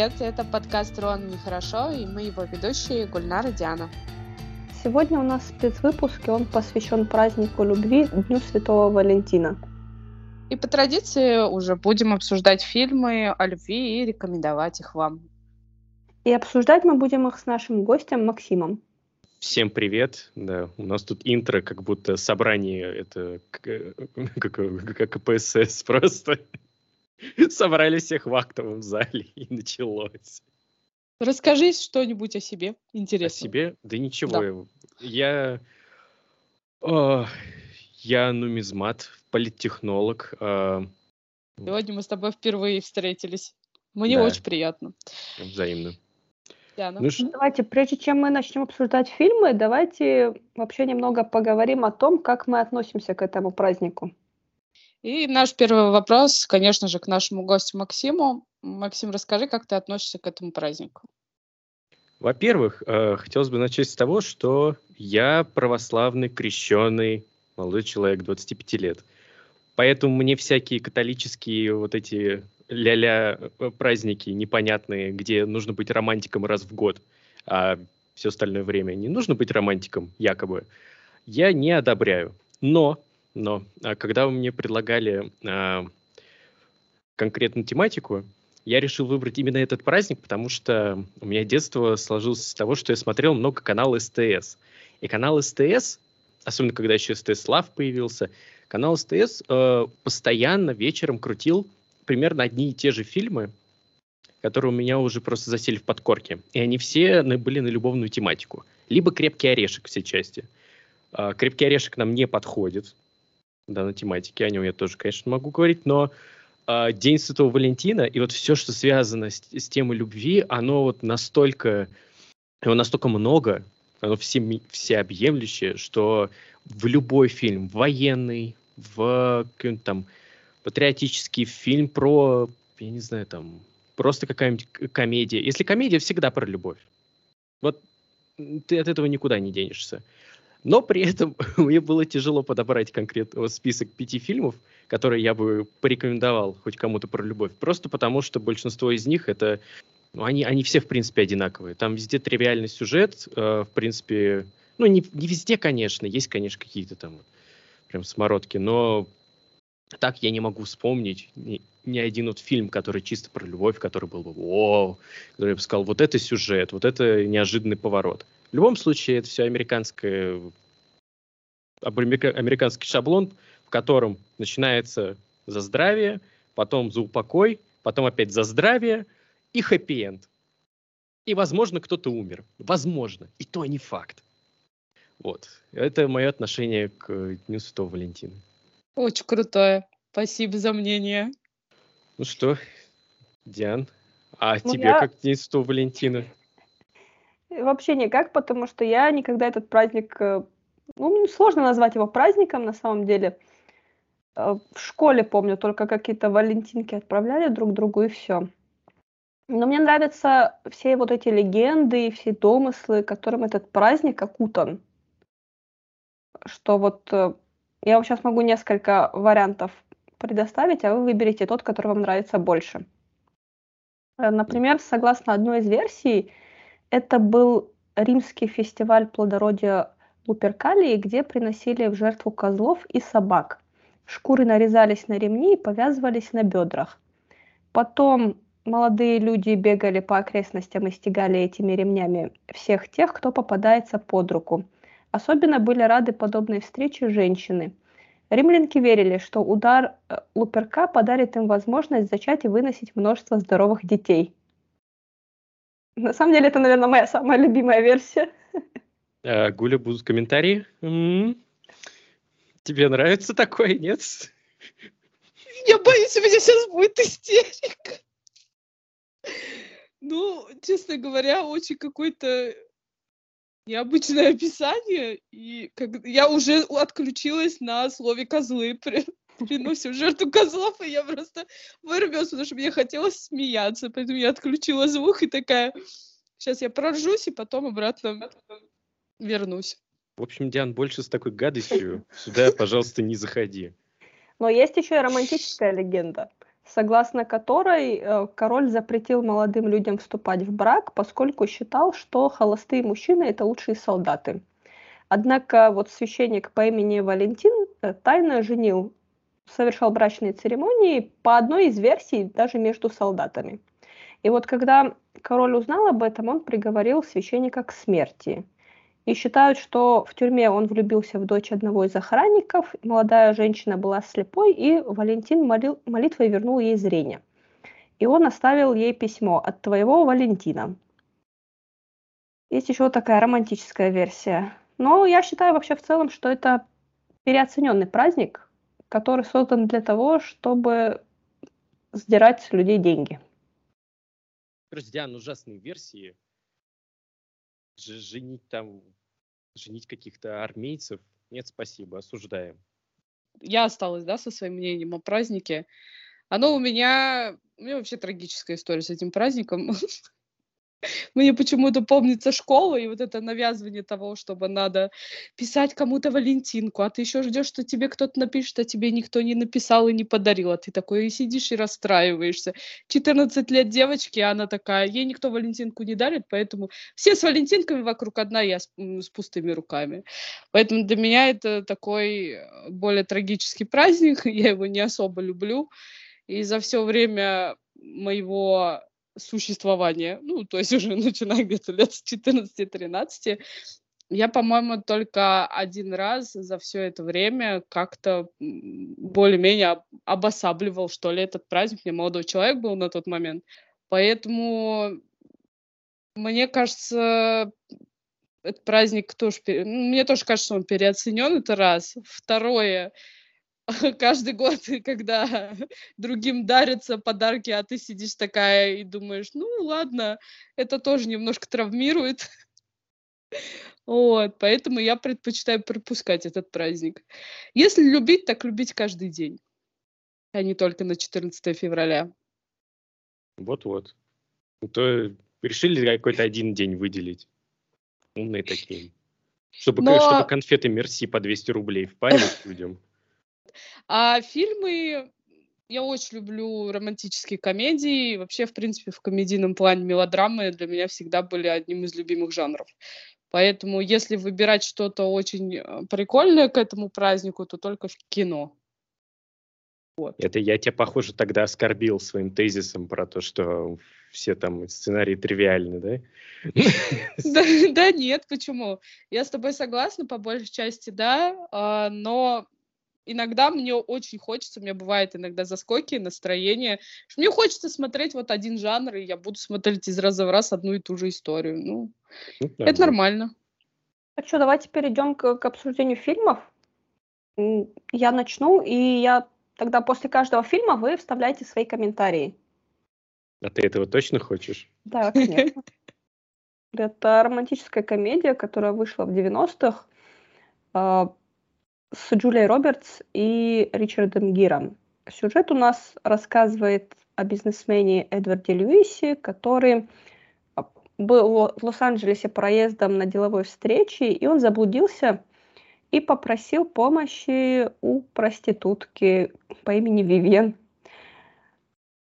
привет! Это подкаст «Рон нехорошо» и мы его ведущие Гульнар и Диана. Сегодня у нас спецвыпуск, и он посвящен празднику любви Дню Святого Валентина. И по традиции уже будем обсуждать фильмы о любви и рекомендовать их вам. И обсуждать мы будем их с нашим гостем Максимом. Всем привет. Да, у нас тут интро, как будто собрание, это как, как КПСС просто. Собрали всех в актовом зале, и началось. Расскажи что-нибудь о себе интересно. О себе? Да ничего. Да. Я... О, я нумизмат, политтехнолог. Э, Сегодня мы с тобой впервые встретились. Мне да. очень приятно. Взаимно. Диана. Ну, давайте, прежде чем мы начнем обсуждать фильмы, давайте вообще немного поговорим о том, как мы относимся к этому празднику. И наш первый вопрос, конечно же, к нашему гостю Максиму. Максим, расскажи, как ты относишься к этому празднику? Во-первых, э, хотелось бы начать с того, что я православный, крещенный молодой человек, 25 лет. Поэтому мне всякие католические вот эти ля-ля э, праздники непонятные, где нужно быть романтиком раз в год, а все остальное время не нужно быть романтиком, якобы, я не одобряю. Но но а когда вы мне предлагали а, конкретную тематику, я решил выбрать именно этот праздник, потому что у меня детство сложилось с того, что я смотрел много канала СТС. И канал СТС, особенно когда еще СТС Лав появился, канал СТС э, постоянно вечером крутил примерно одни и те же фильмы, которые у меня уже просто засели в подкорке. И они все были на любовную тематику. Либо «Крепкий орешек» все части. Э, «Крепкий орешек» нам не подходит, данной тематики, о нем я тоже, конечно, могу говорить, но э, День Святого Валентина и вот все, что связано с, с темой любви, оно вот настолько, его настолько много, оно все, всеобъемлющее, что в любой фильм, военный, в какой-нибудь там патриотический фильм про, я не знаю, там, просто какая-нибудь комедия. Если комедия, всегда про любовь. Вот ты от этого никуда не денешься. Но при этом мне было тяжело подобрать конкретно список пяти фильмов, которые я бы порекомендовал хоть кому-то про любовь. Просто потому, что большинство из них это... Ну, они, они все, в принципе, одинаковые. Там везде тривиальный сюжет, э, в принципе... Ну, не, не везде, конечно. Есть, конечно, какие-то там прям смородки, но так я не могу вспомнить ни, ни один вот фильм, который чисто про любовь, который был бы вау, который я бы сказал, вот это сюжет, вот это неожиданный поворот. В любом случае, это все американское, американский шаблон, в котором начинается за здравие, потом за упокой, потом опять за здравие и хэппи-энд. И, возможно, кто-то умер. Возможно. И то не факт. Вот. Это мое отношение к Дню Святого Валентина. Очень крутое. Спасибо за мнение. Ну что, Диан, а ну, тебе я... как День Святого Валентина? Вообще никак, потому что я никогда этот праздник... Э, ну, сложно назвать его праздником, на самом деле. Э, в школе, помню, только какие-то валентинки отправляли друг другу, и все. Но мне нравятся все вот эти легенды и все домыслы, которым этот праздник окутан. Что вот э, я вам сейчас могу несколько вариантов предоставить, а вы выберете тот, который вам нравится больше. Например, согласно одной из версий, это был римский фестиваль плодородия Луперкалии, где приносили в жертву козлов и собак. Шкуры нарезались на ремни и повязывались на бедрах. Потом молодые люди бегали по окрестностям и стегали этими ремнями всех тех, кто попадается под руку. Особенно были рады подобной встрече женщины. Римлянки верили, что удар э, Луперка подарит им возможность зачать и выносить множество здоровых детей. На самом деле, это, наверное, моя самая любимая версия. А, Гуля, будут комментарии? М-м-м. Тебе нравится такое, нет? Я боюсь, у меня сейчас будет истерика. Ну, честно говоря, очень какой-то необычное описание, и как я уже отключилась на слове козлы приносим жертву козлов, и я просто вырвалась, потому что мне хотелось смеяться, поэтому я отключила звук и такая, сейчас я проржусь, и потом обратно вернусь. В общем, Диан, больше с такой гадостью сюда, пожалуйста, не заходи. Но есть еще и романтическая легенда. согласно которой э, король запретил молодым людям вступать в брак, поскольку считал, что холостые мужчины это лучшие солдаты. Однако вот священник по имени Валентин э, тайно женил, совершал брачные церемонии по одной из версий даже между солдатами. И вот когда король узнал об этом, он приговорил священника к смерти. И считают, что в тюрьме он влюбился в дочь одного из охранников, молодая женщина была слепой, и Валентин молил, молитвой вернул ей зрение. И он оставил ей письмо от твоего Валентина. Есть еще такая романтическая версия. Но я считаю вообще в целом, что это переоцененный праздник, который создан для того, чтобы сдирать с людей деньги. Диан, ужасные версии. Ж женить там, женить каких-то армейцев. Нет, спасибо, осуждаем. Я осталась, да, со своим мнением о празднике. Оно у меня... У меня вообще трагическая история с этим праздником. Мне почему-то помнится школа и вот это навязывание того, чтобы надо писать кому-то Валентинку, а ты еще ждешь, что тебе кто-то напишет, а тебе никто не написал и не подарил, а ты такой и сидишь и расстраиваешься. 14 лет девочки, а она такая, ей никто Валентинку не дарит, поэтому все с Валентинками вокруг, одна я с, с пустыми руками. Поэтому для меня это такой э, более трагический праздник, я его не особо люблю. И за все время моего существования, ну, то есть уже начиная где-то лет с 14-13, я, по-моему, только один раз за все это время как-то более-менее обосабливал, что ли, этот праздник. Мне молодой человек был на тот момент. Поэтому, мне кажется, этот праздник тоже... Мне тоже кажется, он переоценен, это раз. Второе, каждый год, когда другим дарятся подарки, а ты сидишь такая и думаешь, ну ладно, это тоже немножко травмирует. Вот, поэтому я предпочитаю пропускать этот праздник. Если любить, так любить каждый день, а не только на 14 февраля. Вот-вот. Ну, то решили какой-то один день выделить. Умные такие. Чтобы, Но... чтобы конфеты Мерси по 200 рублей впаривать людям. А фильмы я очень люблю романтические комедии. Вообще, в принципе, в комедийном плане мелодрамы для меня всегда были одним из любимых жанров. Поэтому, если выбирать что-то очень э, прикольное к этому празднику, то только в кино. Вот. Это я тебя, похоже, тогда оскорбил своим тезисом про то, что все там сценарии тривиальны, да? Да, да нет, почему? Я с тобой согласна, по большей части, да, а, но иногда мне очень хочется, у меня бывает иногда заскоки, настроение, мне хочется смотреть вот один жанр, и я буду смотреть из раза в раз одну и ту же историю. Ну, ну это да. нормально. А что, давайте перейдем к, к обсуждению фильмов. Я начну, и я тогда после каждого фильма вы вставляете свои комментарии. А ты этого точно хочешь? Да, конечно. Это романтическая комедия, которая вышла в 90-х с Джулией Робертс и Ричардом Гиром. Сюжет у нас рассказывает о бизнесмене Эдварде Льюисе, который а, был в Лос-Анджелесе проездом на деловой встрече, и он заблудился и попросил помощи у проститутки по имени Вивьен.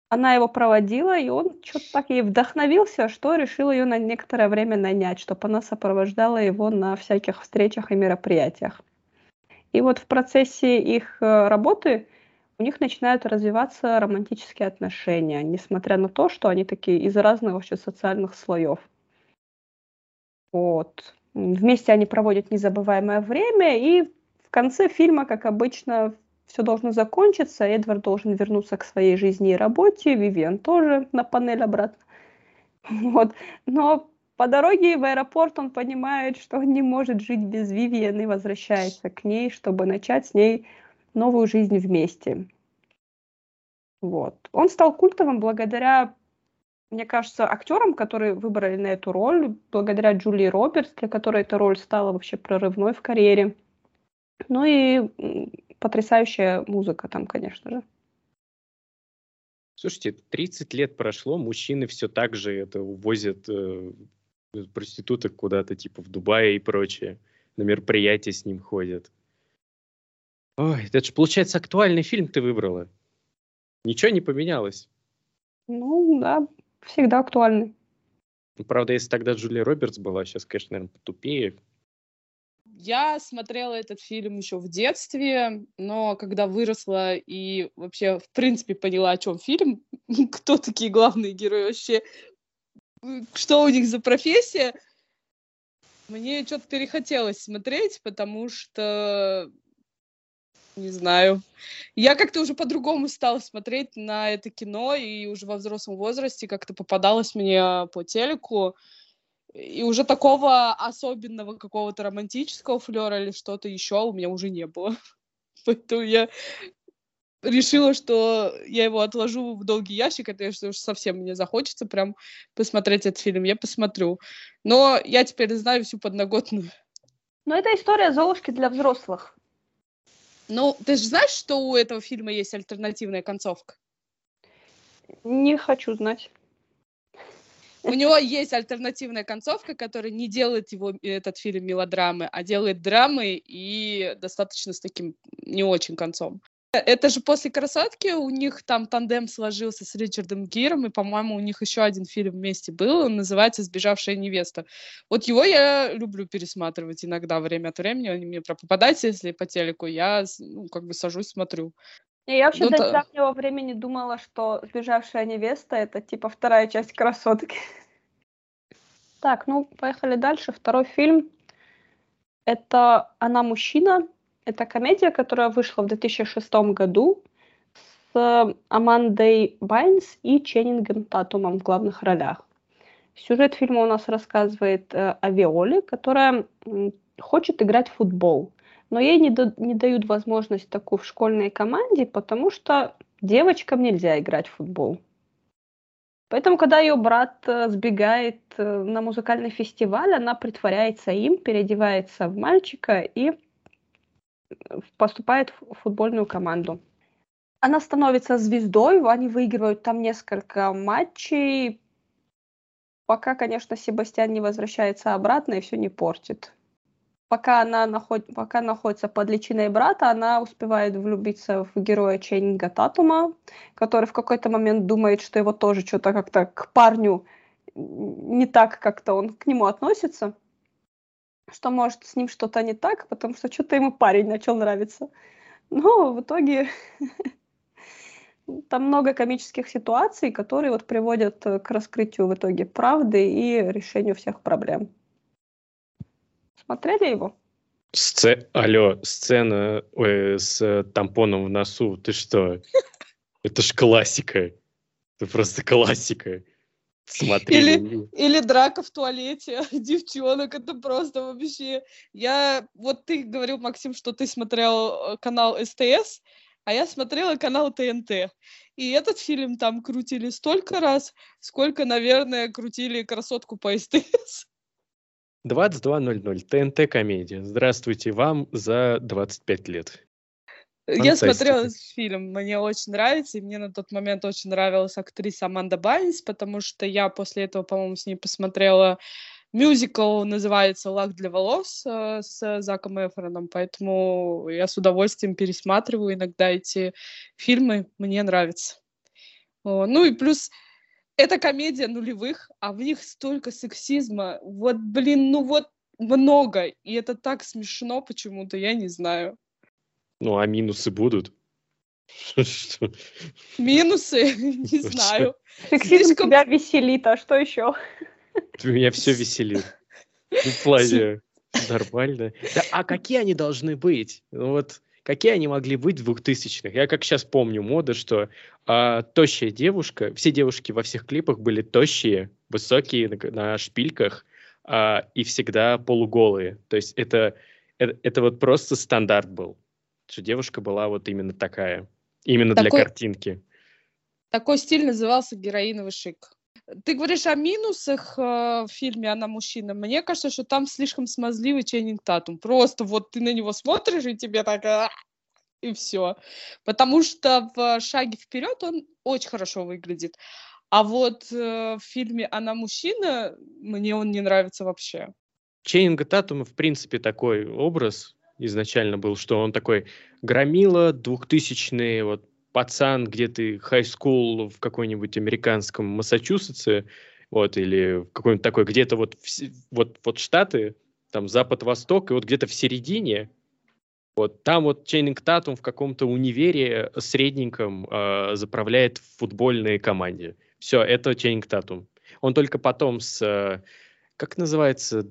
Она его проводила, и он что-то так ей вдохновился, что решил ее на некоторое время нанять, чтобы она сопровождала его на всяких встречах и мероприятиях. И вот в процессе их э, работы у них начинают развиваться романтические отношения, несмотря на то, что они такие из разных вообще социальных слоев. Вот. Вместе они проводят незабываемое время, и в конце фильма, как обычно, все должно закончиться. Эдвард должен вернуться к своей жизни и работе, Вивиан тоже на панель обратно. Вот. Но по дороге в аэропорт он понимает, что он не может жить без Вивиан и возвращается к ней, чтобы начать с ней новую жизнь вместе. Вот. Он стал культовым благодаря, мне кажется, актерам, которые выбрали на эту роль, благодаря Джулии Робертс, для которой эта роль стала вообще прорывной в карьере. Ну и потрясающая музыка там, конечно же. Слушайте, 30 лет прошло, мужчины все так же это увозят э, проституток куда-то, типа в Дубае и прочее. На мероприятия с ним ходят. Ой, это же, получается, актуальный фильм ты выбрала. Ничего не поменялось. Ну, да, всегда актуальный. Ну, Правда, если тогда Джулия Робертс была, сейчас, конечно, наверное, потупее. Я смотрела этот фильм еще в детстве, но когда выросла и вообще, в принципе, поняла, о чем фильм, кто такие главные герои вообще, что у них за профессия, мне что-то перехотелось смотреть, потому что, не знаю, я как-то уже по-другому стала смотреть на это кино, и уже во взрослом возрасте как-то попадалось мне по телеку, и уже такого особенного какого-то романтического флера или что-то еще у меня уже не было. Поэтому я решила, что я его отложу в долгий ящик, это если уж совсем мне захочется прям посмотреть этот фильм, я посмотрю. Но я теперь знаю всю подноготную. Но это история Золушки для взрослых. Ну, ты же знаешь, что у этого фильма есть альтернативная концовка? Не хочу знать. У него есть альтернативная концовка, которая не делает его, этот фильм мелодрамы, а делает драмы и достаточно с таким не очень концом. Это же после «Красотки» у них там тандем сложился с Ричардом Гиром, и, по-моему, у них еще один фильм вместе был, он называется «Сбежавшая невеста». Вот его я люблю пересматривать иногда, время от времени, он мне прям попадается, если по телеку, я ну, как бы сажусь, смотрю. Не, Я вообще Ну, до недавнего времени думала, что «Сбежавшая невеста» — это типа вторая часть «Красотки». Так, ну, поехали дальше. Второй фильм — это «Она мужчина». Это комедия, которая вышла в 2006 году с Амандой Байнс и Ченнингом Татумом в главных ролях. Сюжет фильма у нас рассказывает э, о Виоле, которая хочет играть в футбол но ей не, да- не дают возможность такую в школьной команде, потому что девочкам нельзя играть в футбол. Поэтому, когда ее брат э, сбегает э, на музыкальный фестиваль, она притворяется им, переодевается в мальчика и э, поступает в футбольную команду. Она становится звездой, они выигрывают там несколько матчей, пока, конечно, Себастьян не возвращается обратно и все не портит. Пока она наход... пока находится под личиной брата, она успевает влюбиться в героя Ченнинга Татума, который в какой-то момент думает, что его тоже что-то как-то к парню не так как-то он к нему относится, что может с ним что-то не так, потому что что-то ему парень начал нравиться. Но в итоге там много комических ситуаций, которые вот приводят э, к раскрытию в итоге правды и решению всех проблем. Смотрели его? Сце... Алло, сцена ой, с э, тампоном в носу. Ты что? Это ж классика. Это просто классика. Смотри. Или- Или драка в туалете девчонок, это просто вообще... Я... Вот ты говорил, Максим, что ты смотрел э, канал СТС, а я смотрела канал ТНТ. И этот фильм там крутили столько раз, сколько, наверное, крутили «Красотку» по СТС. 22.00. ТНТ комедия. Здравствуйте вам за 25 лет. Я смотрела Фантастика. этот фильм, мне очень нравится, и мне на тот момент очень нравилась актриса Аманда Байнс, потому что я после этого, по-моему, с ней посмотрела мюзикл, называется «Лак для волос» э, с Заком Эфроном, поэтому я с удовольствием пересматриваю иногда эти фильмы, мне нравится. Ну и плюс это комедия нулевых, а в них столько сексизма, вот, блин, ну вот много, и это так смешно почему-то, я не знаю. Ну, а минусы будут? Минусы? Не знаю. Сексизм тебя веселит, а что еще? Меня все веселит. В плане нормально. Да, а какие они должны быть? Ну вот, какие они могли быть в 2000-х? Я как сейчас помню мода, что а, тощая девушка, все девушки во всех клипах были тощие, высокие, на, на шпильках а, и всегда полуголые. То есть это, это, это вот просто стандарт был, что девушка была вот именно такая, именно для Такой- картинки. Такой стиль назывался героиновый шик. Ты говоришь о минусах э, в фильме «Она мужчина». Мне кажется, что там слишком смазливый Ченнинг Татум. Просто вот ты на него смотришь, и тебе так... «А!» И все. Потому что в «Шаге вперед» он очень хорошо выглядит. А вот э, в фильме «Она мужчина» мне он не нравится вообще. Чейнинга Татума, в принципе, такой образ изначально был, что он такой громила, двухтысячные, вот пацан где-то high school в какой-нибудь американском Массачусетсе, вот, или в какой-нибудь такой, где-то вот, вот, вот Штаты, там Запад-Восток, и вот где-то в середине, вот там вот Чейнинг Татум в каком-то универе средненьком э, заправляет в футбольной команде. Все, это Чейнинг Татум. Он только потом с, э, как называется,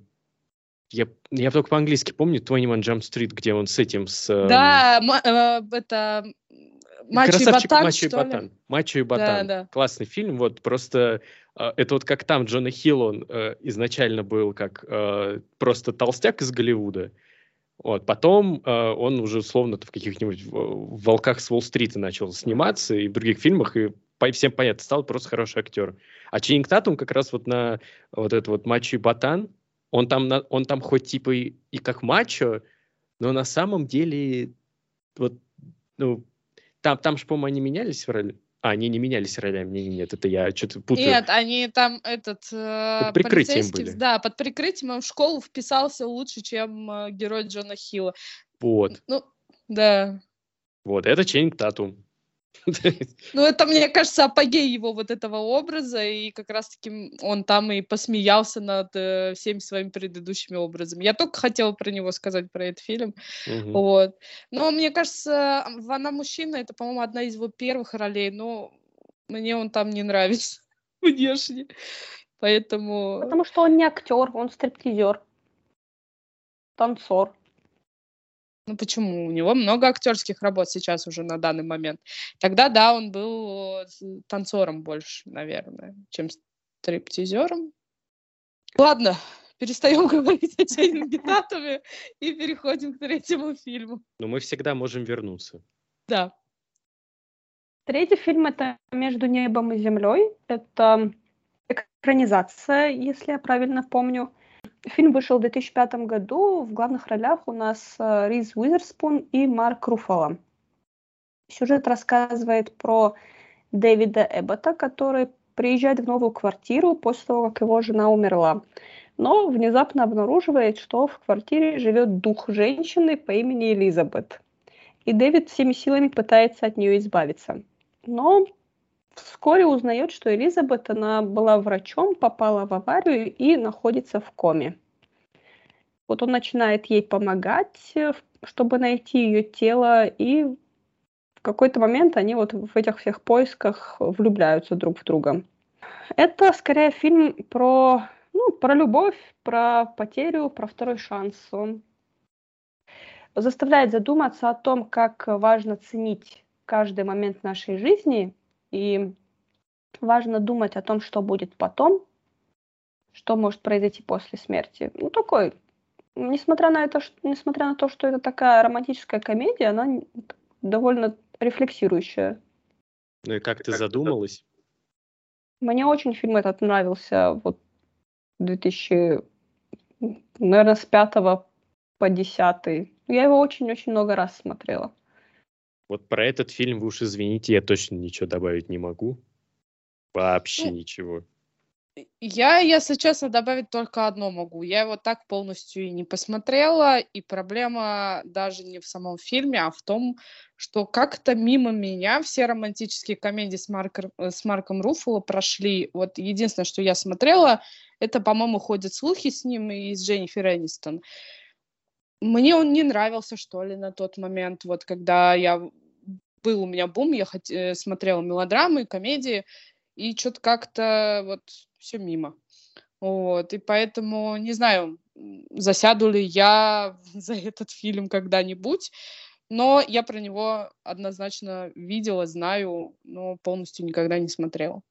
я, я только по-английски помню 21 Jump Street, где он с этим, с... Эм, да, э, это... Мачо и Ботан, Мачо и Ботан. Мачо и Ботан. Да, да. Классный фильм. Вот просто э, это вот как там Джона Хилл, он э, изначально был как э, просто толстяк из Голливуда. Вот. Потом э, он уже условно в каких-нибудь «Волках с Уолл-стрита» начал сниматься и в других фильмах, и по, всем понятно, стал просто хороший актер. А Ченнинг Татум как раз вот на вот этот вот Мачо и Ботан, он там, он там хоть типа и, и как мачо, но на самом деле вот, ну, там, там же, по-моему, они менялись в роли. А, они не менялись ролями, нет, нет, это я что-то путаю. Нет, они там этот... Э, под прикрытием были. Да, под прикрытием он в школу вписался лучше, чем э, герой Джона Хилла. Вот. Ну, да. Вот, это Ченнинг Татум. Ну, это, мне кажется, апогей его вот этого образа, и как раз-таки он там и посмеялся над э, всеми своими предыдущими образами. Я только хотела про него сказать, про этот фильм. Угу. Вот. Но мне кажется, «Она мужчина» — это, по-моему, одна из его первых ролей, но мне он там не нравится внешне. Поэтому... Потому что он не актер, он стриптизер, танцор. Ну почему? У него много актерских работ сейчас уже на данный момент. Тогда, да, он был э, танцором больше, наверное, чем стриптизером. Ладно, перестаем говорить о Чейнинге Татуме и переходим к третьему фильму. Но мы всегда можем вернуться. Да. Третий фильм это «Между небом и землей». Это экранизация, если я правильно помню. Фильм вышел в 2005 году. В главных ролях у нас э, Риз Уизерспун и Марк Руфало. Сюжет рассказывает про Дэвида Эббота, который приезжает в новую квартиру после того, как его жена умерла. Но внезапно обнаруживает, что в квартире живет дух женщины по имени Элизабет. И Дэвид всеми силами пытается от нее избавиться. Но Вскоре узнает, что Элизабет, она была врачом, попала в аварию и находится в коме. Вот он начинает ей помогать, э, чтобы найти ее тело, и в какой-то момент они вот в этих всех поисках влюбляются друг в друга. Это скорее фильм про, ну, про любовь, про потерю, про второй шанс. Он заставляет задуматься о том, как важно ценить каждый момент нашей жизни и важно думать о том, что будет потом, что может произойти после смерти. Ну, такой, несмотря на это, несмотря на то, что это такая романтическая комедия, она довольно рефлексирующая. Ну и как ты задумалась? Мне очень фильм этот нравился вот 2000, наверное, с пятого по десятый. Я его очень-очень много раз смотрела. Вот про этот фильм вы уж извините, я точно ничего добавить не могу. Вообще ну, ничего. Я, если честно, добавить только одно могу. Я его так полностью и не посмотрела, и проблема даже не в самом фильме, а в том, что как-то мимо меня все романтические комедии с, Марком, э, с Марком Руффало прошли. Вот единственное, что я смотрела, это, по-моему, ходят слухи с ним и с Дженнифер Энистон мне он не нравился, что ли, на тот момент, вот когда я был у меня бум, я хот... Э, смотрела мелодрамы, комедии, и что-то как-то вот все мимо. Вот, и поэтому не знаю, засяду ли я за этот фильм когда-нибудь, но я про него однозначно видела, знаю, но полностью никогда не смотрела.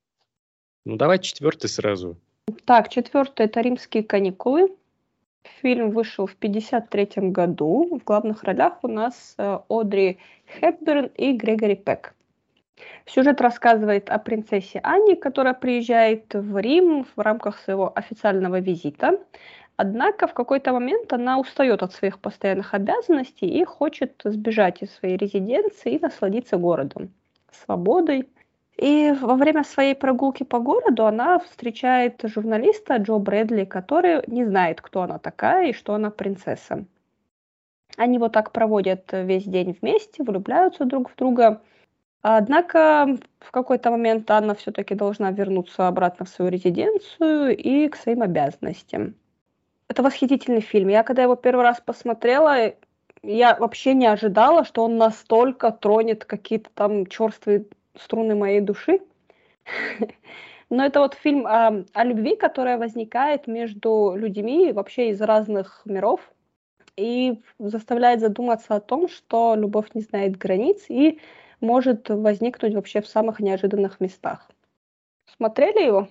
Ну, давай четвертый сразу. Так, четвертый это римские каникулы. Фильм вышел в 1953 году. В главных ролях у нас э, Одри Хепберн и Грегори Пек. Сюжет рассказывает о принцессе Анне, которая приезжает в Рим в рамках своего официального визита. Однако в какой-то момент она устает от своих постоянных обязанностей и хочет сбежать из своей резиденции и насладиться городом, свободой, и во время своей прогулки по городу она встречает журналиста Джо Брэдли, который не знает, кто она такая и что она принцесса. Они вот так проводят весь день вместе, влюбляются друг в друга. Однако в какой-то момент Анна все-таки должна вернуться обратно в свою резиденцию и к своим обязанностям. Это восхитительный фильм. Я когда его первый раз посмотрела, я вообще не ожидала, что он настолько тронет какие-то там черствые струны моей души. Но это вот фильм о, о любви, которая возникает между людьми вообще из разных миров и заставляет задуматься о том, что любовь не знает границ и может возникнуть вообще в самых неожиданных местах. Смотрели его?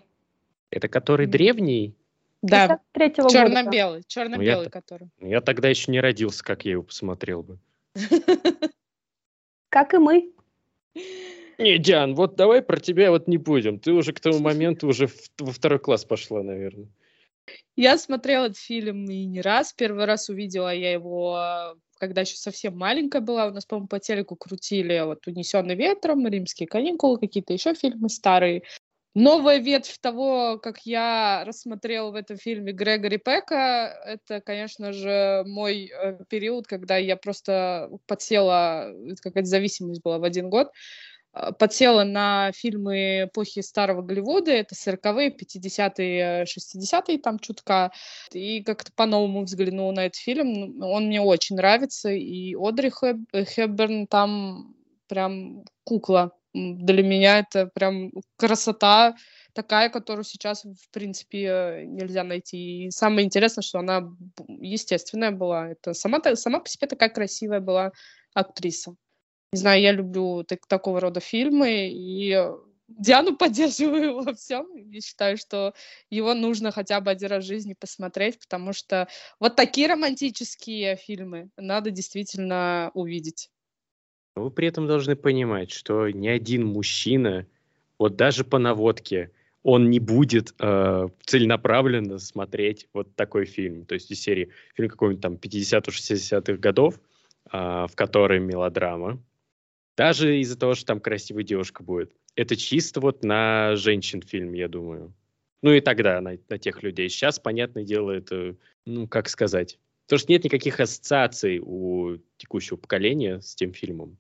Это который древний? Да, черно-белый, черно-белый ну, который. Я тогда еще не родился, как я его посмотрел бы. Как и мы. Не, Диан, вот давай про тебя вот не будем. Ты уже к тому моменту уже во второй класс пошла, наверное. Я смотрела этот фильм и не раз. Первый раз увидела я его, когда еще совсем маленькая была. У нас, по-моему, по телеку крутили вот «Унесенный ветром», «Римские каникулы», какие-то еще фильмы старые. Новая ветвь того, как я рассмотрела в этом фильме Грегори Пека, это, конечно же, мой э, период, когда я просто подсела, какая-то зависимость была в один год, подсела на фильмы эпохи старого Голливуда, это 40-е, 50-е, 60-е, там чутка, и как-то по-новому взглянула на этот фильм. Он мне очень нравится, и Одри Хэбберн там прям кукла для меня это прям красота такая, которую сейчас, в принципе, нельзя найти. И самое интересное, что она естественная была. Это сама, сама по себе такая красивая была актриса. Не знаю, я люблю так, такого рода фильмы, и Диану поддерживаю во всем. Я считаю, что его нужно хотя бы один раз в жизни посмотреть, потому что вот такие романтические фильмы надо действительно увидеть. Вы при этом должны понимать, что ни один мужчина, вот даже по наводке, он не будет э, целенаправленно смотреть вот такой фильм. То есть из серии фильм какой-нибудь там 50-60-х годов, э, в которой мелодрама. Даже из-за того, что там красивая девушка будет. Это чисто вот на женщин фильм, я думаю. Ну и тогда на, на тех людей. Сейчас, понятное дело, это, ну, как сказать, Потому что нет никаких ассоциаций у текущего поколения с тем фильмом,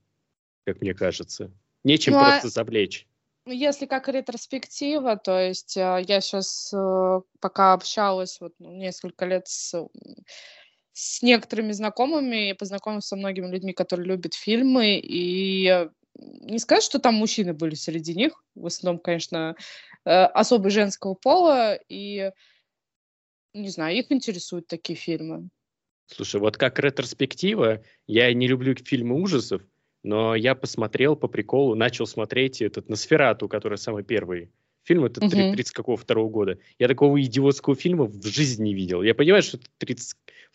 как мне кажется. Нечем ну, а просто завлечь. Если как ретроспектива, то есть э, я сейчас э, пока общалась вот ну, несколько лет с, с некоторыми знакомыми, я познакомилась со многими людьми, которые любят фильмы, и не сказать, что там мужчины были среди них, в основном, конечно, э, особо женского пола, и не знаю, их интересуют такие фильмы. Слушай, вот как ретроспектива, я не люблю фильмы ужасов, но я посмотрел по приколу, начал смотреть этот «Носферату», который самый первый фильм, это uh-huh. 30 какого второго года. Я такого идиотского фильма в жизни не видел. Я понимаю, что это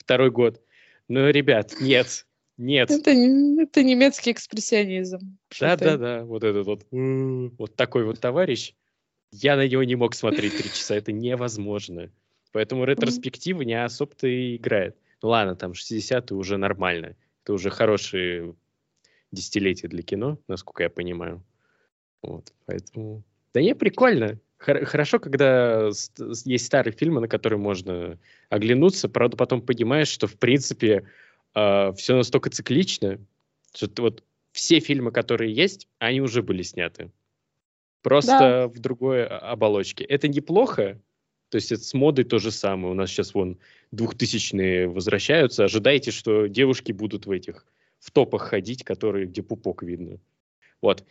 32 год, но, ребят, нет, нет. Это, это немецкий экспрессионизм. Да-да-да, вот этот вот, вот такой вот товарищ. Я на него не мог смотреть три часа, это невозможно. Поэтому ретроспектива не особо-то и играет. Ну ладно, там 60-е уже нормально. Это уже хорошие десятилетия для кино, насколько я понимаю. Вот, поэтому... Да не, прикольно. Хорошо, когда есть старые фильмы, на которые можно оглянуться, правда, потом понимаешь, что, в принципе, э, а, все настолько циклично, что вот все фильмы, которые есть, они уже были сняты. Просто да. в другой оболочке. Это неплохо, то есть это с модой то же самое. У нас сейчас вон двухтысячные возвращаются. Ожидайте, что девушки будут в этих в топах ходить, которые, где пупок видно. Вот.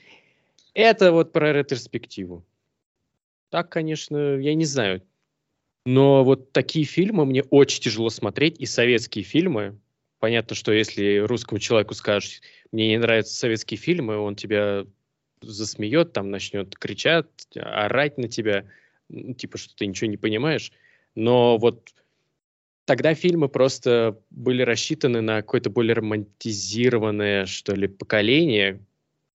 Это вот про ретроспективу. Так, конечно, я не знаю. Но вот такие фильмы мне очень тяжело смотреть. И советские фильмы. Понятно, что если русскому человеку скажешь, мне не нравятся советские фильмы, он тебя засмеет, там начнет кричать, орать на тебя – типа, что ты ничего не понимаешь. Но вот тогда фильмы просто были рассчитаны на какое-то более романтизированное, что ли, поколение.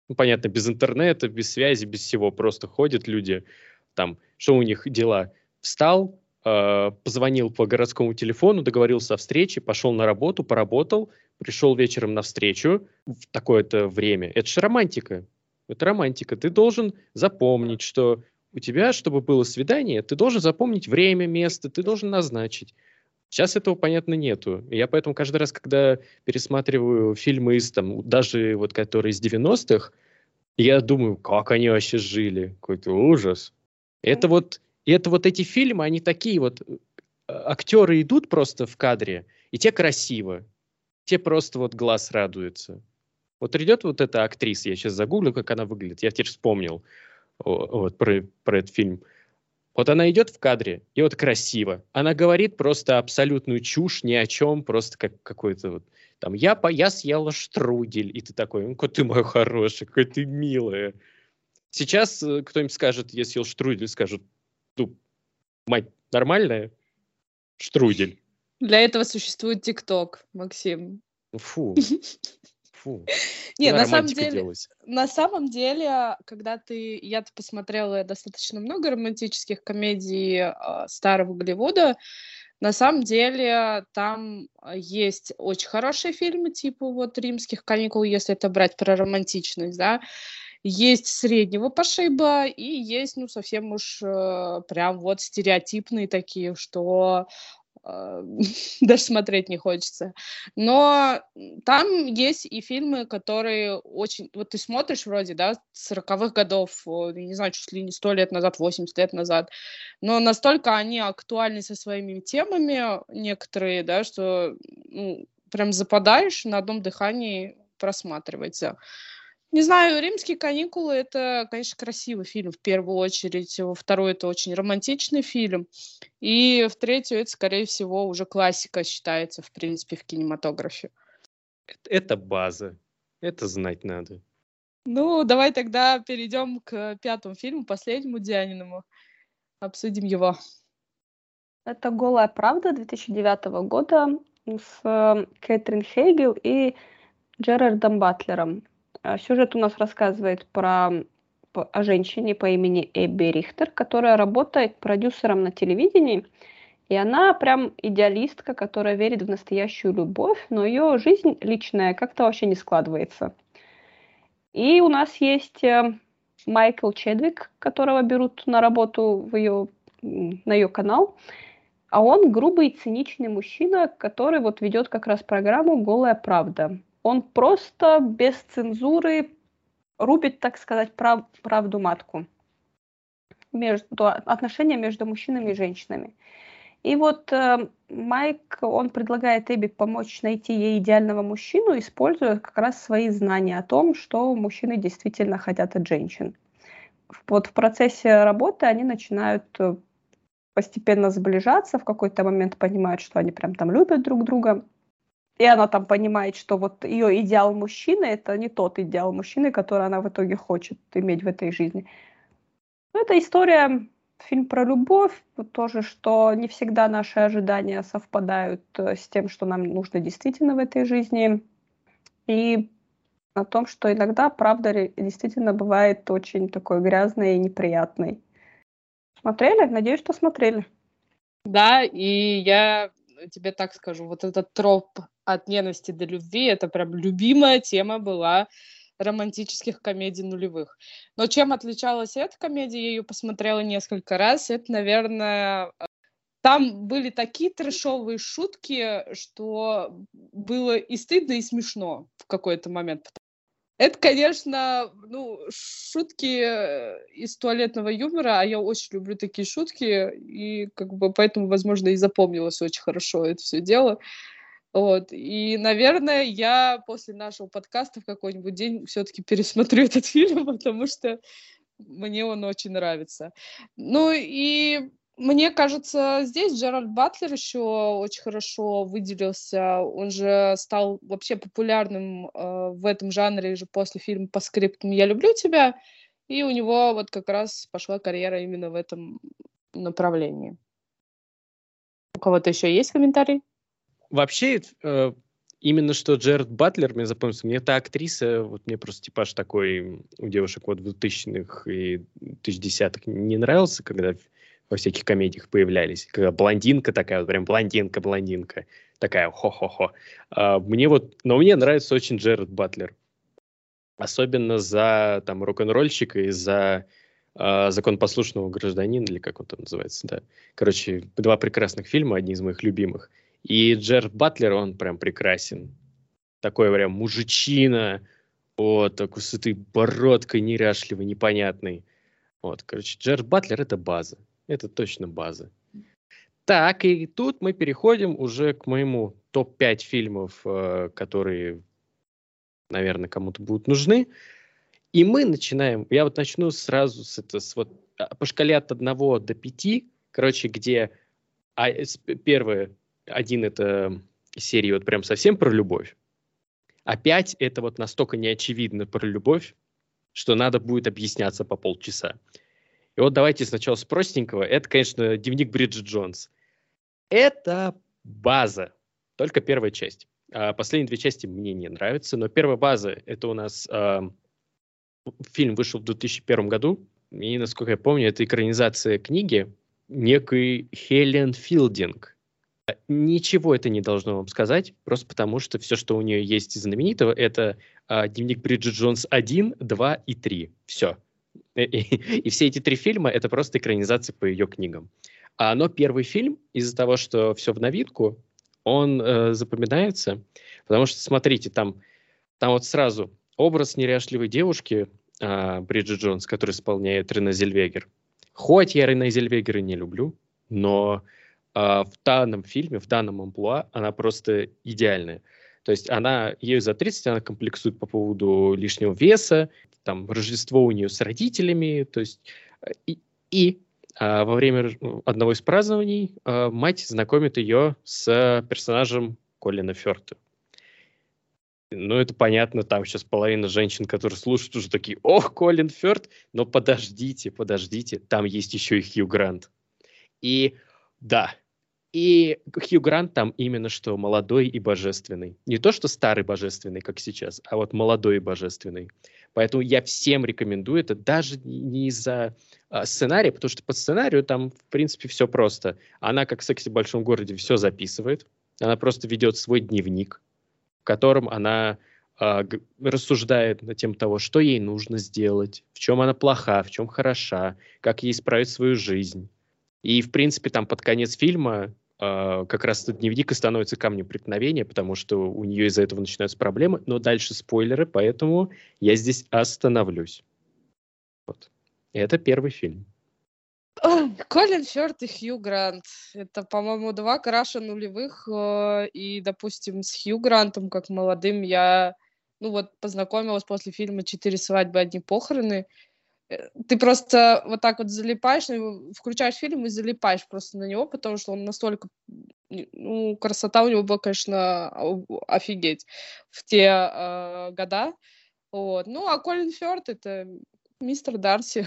Ну, понятно, без интернета, без связи, без всего. Просто ходят люди, там, что у них дела? Встал, э, позвонил по городскому телефону, договорился о встрече, пошел на работу, поработал, пришел вечером на встречу в такое-то время. Это же романтика. Это романтика. Ты должен запомнить, что у тебя, чтобы было свидание, ты должен запомнить время, место, ты должен назначить. Сейчас этого, понятно, нету. Я поэтому каждый раз, когда пересматриваю фильмы из, там, даже вот которые из 90-х, Я думаю, как они вообще жили? Какой-то ужас. Это вот, это вот эти фильмы, они такие вот, э, актеры идут просто в кадре, и те красиво, те просто вот глаз радуется. Вот идет вот эта актриса, я сейчас загуглю, как она выглядит, я теперь вспомнил вот, про, про этот фильм. Вот она идет в кадре, и вот красиво. Она говорит просто абсолютную чушь, ни о чем, просто как какой-то вот там, я, по, я съела штрудель, и ты такой, ну, какой ты мой хороший, какой ты милая. Сейчас э, кто-нибудь скажет, я съел штрудель, скажут, ну, мать нормальная? Штрудель. Для этого существует ТикТок, Максим. Фу. Фу. Не, на самом деле, на самом деле, когда ты, я посмотрела достаточно много романтических комедий э, старого Голливуда, на самом деле там есть очень хорошие фильмы, типа вот «Римских каникул», если это брать про романтичность, да, есть среднего пошиба и есть, ну, совсем уж э, прям вот стереотипные такие, что а, даже смотреть не хочется. Но там есть и фильмы, которые очень... Вот ты смотришь вроде, да, с 40-х годов, я не знаю, чуть ли не сто лет назад, 80 лет назад, но настолько они актуальны со своими темами некоторые, да, что ну, прям западаешь на одном дыхании просматривается. Не знаю, «Римские каникулы» — это, конечно, красивый фильм в первую очередь. Во второй — это очень романтичный фильм. И в третью — это, скорее всего, уже классика считается, в принципе, в кинематографе. Это база. Это знать надо. Ну, давай тогда перейдем к пятому фильму, последнему Дианиному. Обсудим его. Это «Голая правда» 2009 года с э, Кэтрин Хейгел и Джерардом Батлером. А, сюжет у нас рассказывает про о женщине по имени Эбби Рихтер, которая работает продюсером на телевидении, и она прям идеалистка, которая верит в настоящую любовь, но ее жизнь личная как-то вообще не складывается. И у нас есть э, Майкл Чедвик, которого берут на работу в ее, на ее канал, а он грубый, циничный мужчина, который вот ведет как раз программу «Голая правда» он просто без цензуры рубит, так сказать, прав, правду матку. Между, отношения между мужчинами и женщинами. И вот э, Майк, он предлагает Эбби помочь найти ей идеального мужчину, используя как раз свои знания о том, что мужчины действительно хотят от женщин. Вот в процессе работы они начинают э, постепенно сближаться, в какой-то момент понимают, что они прям там любят друг друга и она там понимает, что вот ее идеал мужчины это не тот идеал мужчины, который она в итоге хочет иметь в этой жизни. Ну, это история, фильм про любовь, тоже, что не всегда наши ожидания совпадают э, с тем, что нам нужно действительно в этой жизни. И о том, что иногда правда действительно бывает очень такой грязной и неприятной. Смотрели? Надеюсь, что смотрели. Да, и я тебе так скажу, вот этот троп от ненависти до любви, это прям любимая тема была романтических комедий нулевых. Но чем отличалась эта комедия, я ее посмотрела несколько раз, это, наверное, там были такие трешовые шутки, что было и стыдно, и смешно в какой-то момент. Это, конечно, ну, шутки э, из туалетного юмора, а я очень люблю такие шутки, и как бы поэтому, возможно, и запомнилось очень хорошо это все дело. Вот. И, наверное, я после нашего подкаста в какой-нибудь день все-таки пересмотрю этот фильм, потому что мне он очень нравится. Ну и мне кажется, здесь Джеральд Батлер еще очень хорошо выделился. Он же стал вообще популярным э, в этом жанре же после фильма «По скриптам я люблю тебя». И у него вот как раз пошла карьера именно в этом направлении. У кого-то еще есть комментарий? Вообще, э, именно что Джерард Батлер мне запомнился. Мне эта актриса, вот мне просто типаж такой у девушек вот 2000-х и 2010-х не нравился, когда во всяких комедиях появлялись. Когда блондинка такая, вот прям блондинка-блондинка. Такая хо-хо-хо. А, мне вот, но мне нравится очень Джеред Батлер. Особенно за там рок-н-ролльщика и за а, закон послушного гражданина, или как он там называется, да. Короче, два прекрасных фильма, одни из моих любимых. И Джеред Батлер, он прям прекрасен. Такой прям мужичина, Вот, такой с этой бородкой неряшливой, непонятной. Вот, короче, Джерд Батлер — это база. Это точно база. Так, и тут мы переходим уже к моему топ-5 фильмов, э, которые, наверное, кому-то будут нужны. И мы начинаем, я вот начну сразу с, это, с вот а, по шкале от 1 до 5, короче, где а, первое, один это серии вот прям совсем про любовь, а 5 это вот настолько неочевидно про любовь, что надо будет объясняться по полчаса. И вот давайте сначала с простенького. Это, конечно, дневник Бриджит Джонс. Это база, только первая часть. А последние две части мне не нравятся, но первая база это у нас э, фильм вышел в 2001 году, и, насколько я помню, это экранизация книги некой Хелен Филдинг. Ничего это не должно вам сказать, просто потому что все, что у нее есть знаменитого, это э, дневник Бриджит Джонс 1, 2 и 3. Все. И, и, все эти три фильма это просто экранизация по ее книгам. А, но первый фильм, из-за того, что все в новинку, он э, запоминается, потому что, смотрите, там, там вот сразу образ неряшливой девушки э, Бриджит Джонс, который исполняет Рене Зельвегер. Хоть я Рене Зельвегера не люблю, но э, в данном фильме, в данном амплуа она просто идеальная. То есть она, ею за 30, она комплексует по поводу лишнего веса, там, Рождество у нее с родителями, то есть, э, и, и а, во время одного из празднований а, мать знакомит ее с персонажем Колина Ферта. Ну, это понятно, там сейчас половина женщин, которые слушают, уже такие, ох, Колин Ферт, но подождите, подождите, там есть еще и Хью Грант. И да, и Хью Грант там именно что молодой и божественный. Не то, что старый божественный, как сейчас, а вот молодой и божественный. Поэтому я всем рекомендую это даже не из-за а, сценария, потому что по сценарию там, в принципе, все просто. Она, как в «Сексе в большом городе», все записывает. Она просто ведет свой дневник, в котором она а, рассуждает на тему того, что ей нужно сделать, в чем она плоха, в чем хороша, как ей исправить свою жизнь. И, в принципе, там под конец фильма как раз этот дневник и становится камнем преткновения, потому что у нее из-за этого начинаются проблемы. Но дальше спойлеры, поэтому я здесь остановлюсь. Вот. Это первый фильм. Колин Фёрд и Хью Грант. Это, по-моему, два краша нулевых. Э, и, допустим, с Хью Грантом, как молодым, я ну вот познакомилась после фильма «Четыре свадьбы, одни похороны». Э, ты просто вот так вот залипаешь, включаешь фильм и залипаешь просто на него, потому что он настолько, ну, красота у него была, конечно, офигеть в те э, года. Вот. Ну, а Колин Фёрд — это мистер Дарси.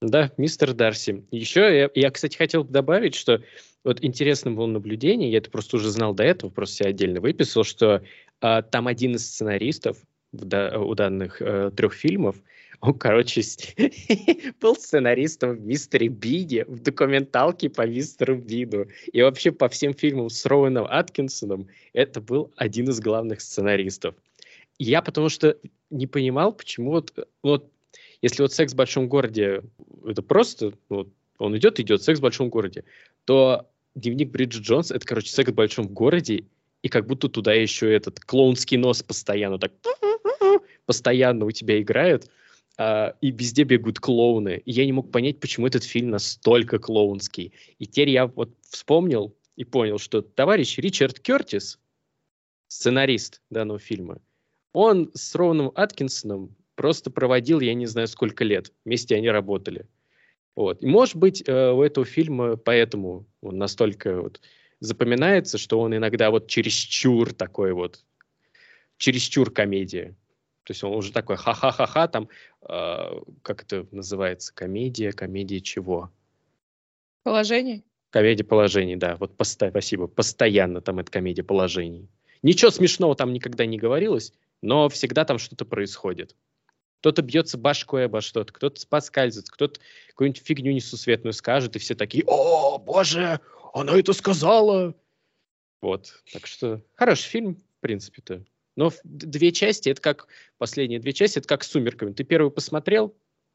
Да, мистер Дарси. Еще я, я, кстати, хотел добавить, что вот интересным было наблюдение, я это просто уже знал до этого, просто себе отдельно выписал, что э, там один из сценаристов да, у данных э, трех фильмов — он, короче, был сценаристом в «Мистере Биде», в документалке по «Мистеру Биду». И вообще по всем фильмам с Роуэном Аткинсоном это был один из главных сценаристов. Я потому что не понимал, почему вот, вот если вот «Секс в большом городе» это просто, вот, он идет, идет, «Секс в большом городе», то «Дневник Бриджит Джонс» — это, короче, «Секс в большом городе», и как будто туда еще этот клоунский нос постоянно так постоянно у тебя играет Uh, и везде бегут клоуны. И я не мог понять, почему этот фильм настолько клоунский. И теперь я вот вспомнил и понял, что товарищ Ричард Кертис, сценарист данного фильма, он с Роуном Аткинсоном просто проводил, я не знаю, сколько лет. Вместе они работали. Вот. И, может быть, э, у этого фильма поэтому он настолько вот запоминается, что он иногда вот чересчур такой вот, чересчур комедия. То есть он уже такой ха-ха-ха-ха, там, э, как это называется, комедия, комедия чего? Положений? Комедия положений, да. Вот поста- спасибо. Постоянно там это комедия положений. Ничего смешного там никогда не говорилось, но всегда там что-то происходит. Кто-то бьется башкой обо что-то, кто-то поскальзывается, кто-то какую-нибудь фигню несусветную скажет, и все такие, о, боже, она это сказала. Вот, так что хороший фильм, в принципе-то. Но две части, это как, последние две части, это как с «Сумерками». Ты первый посмотрел,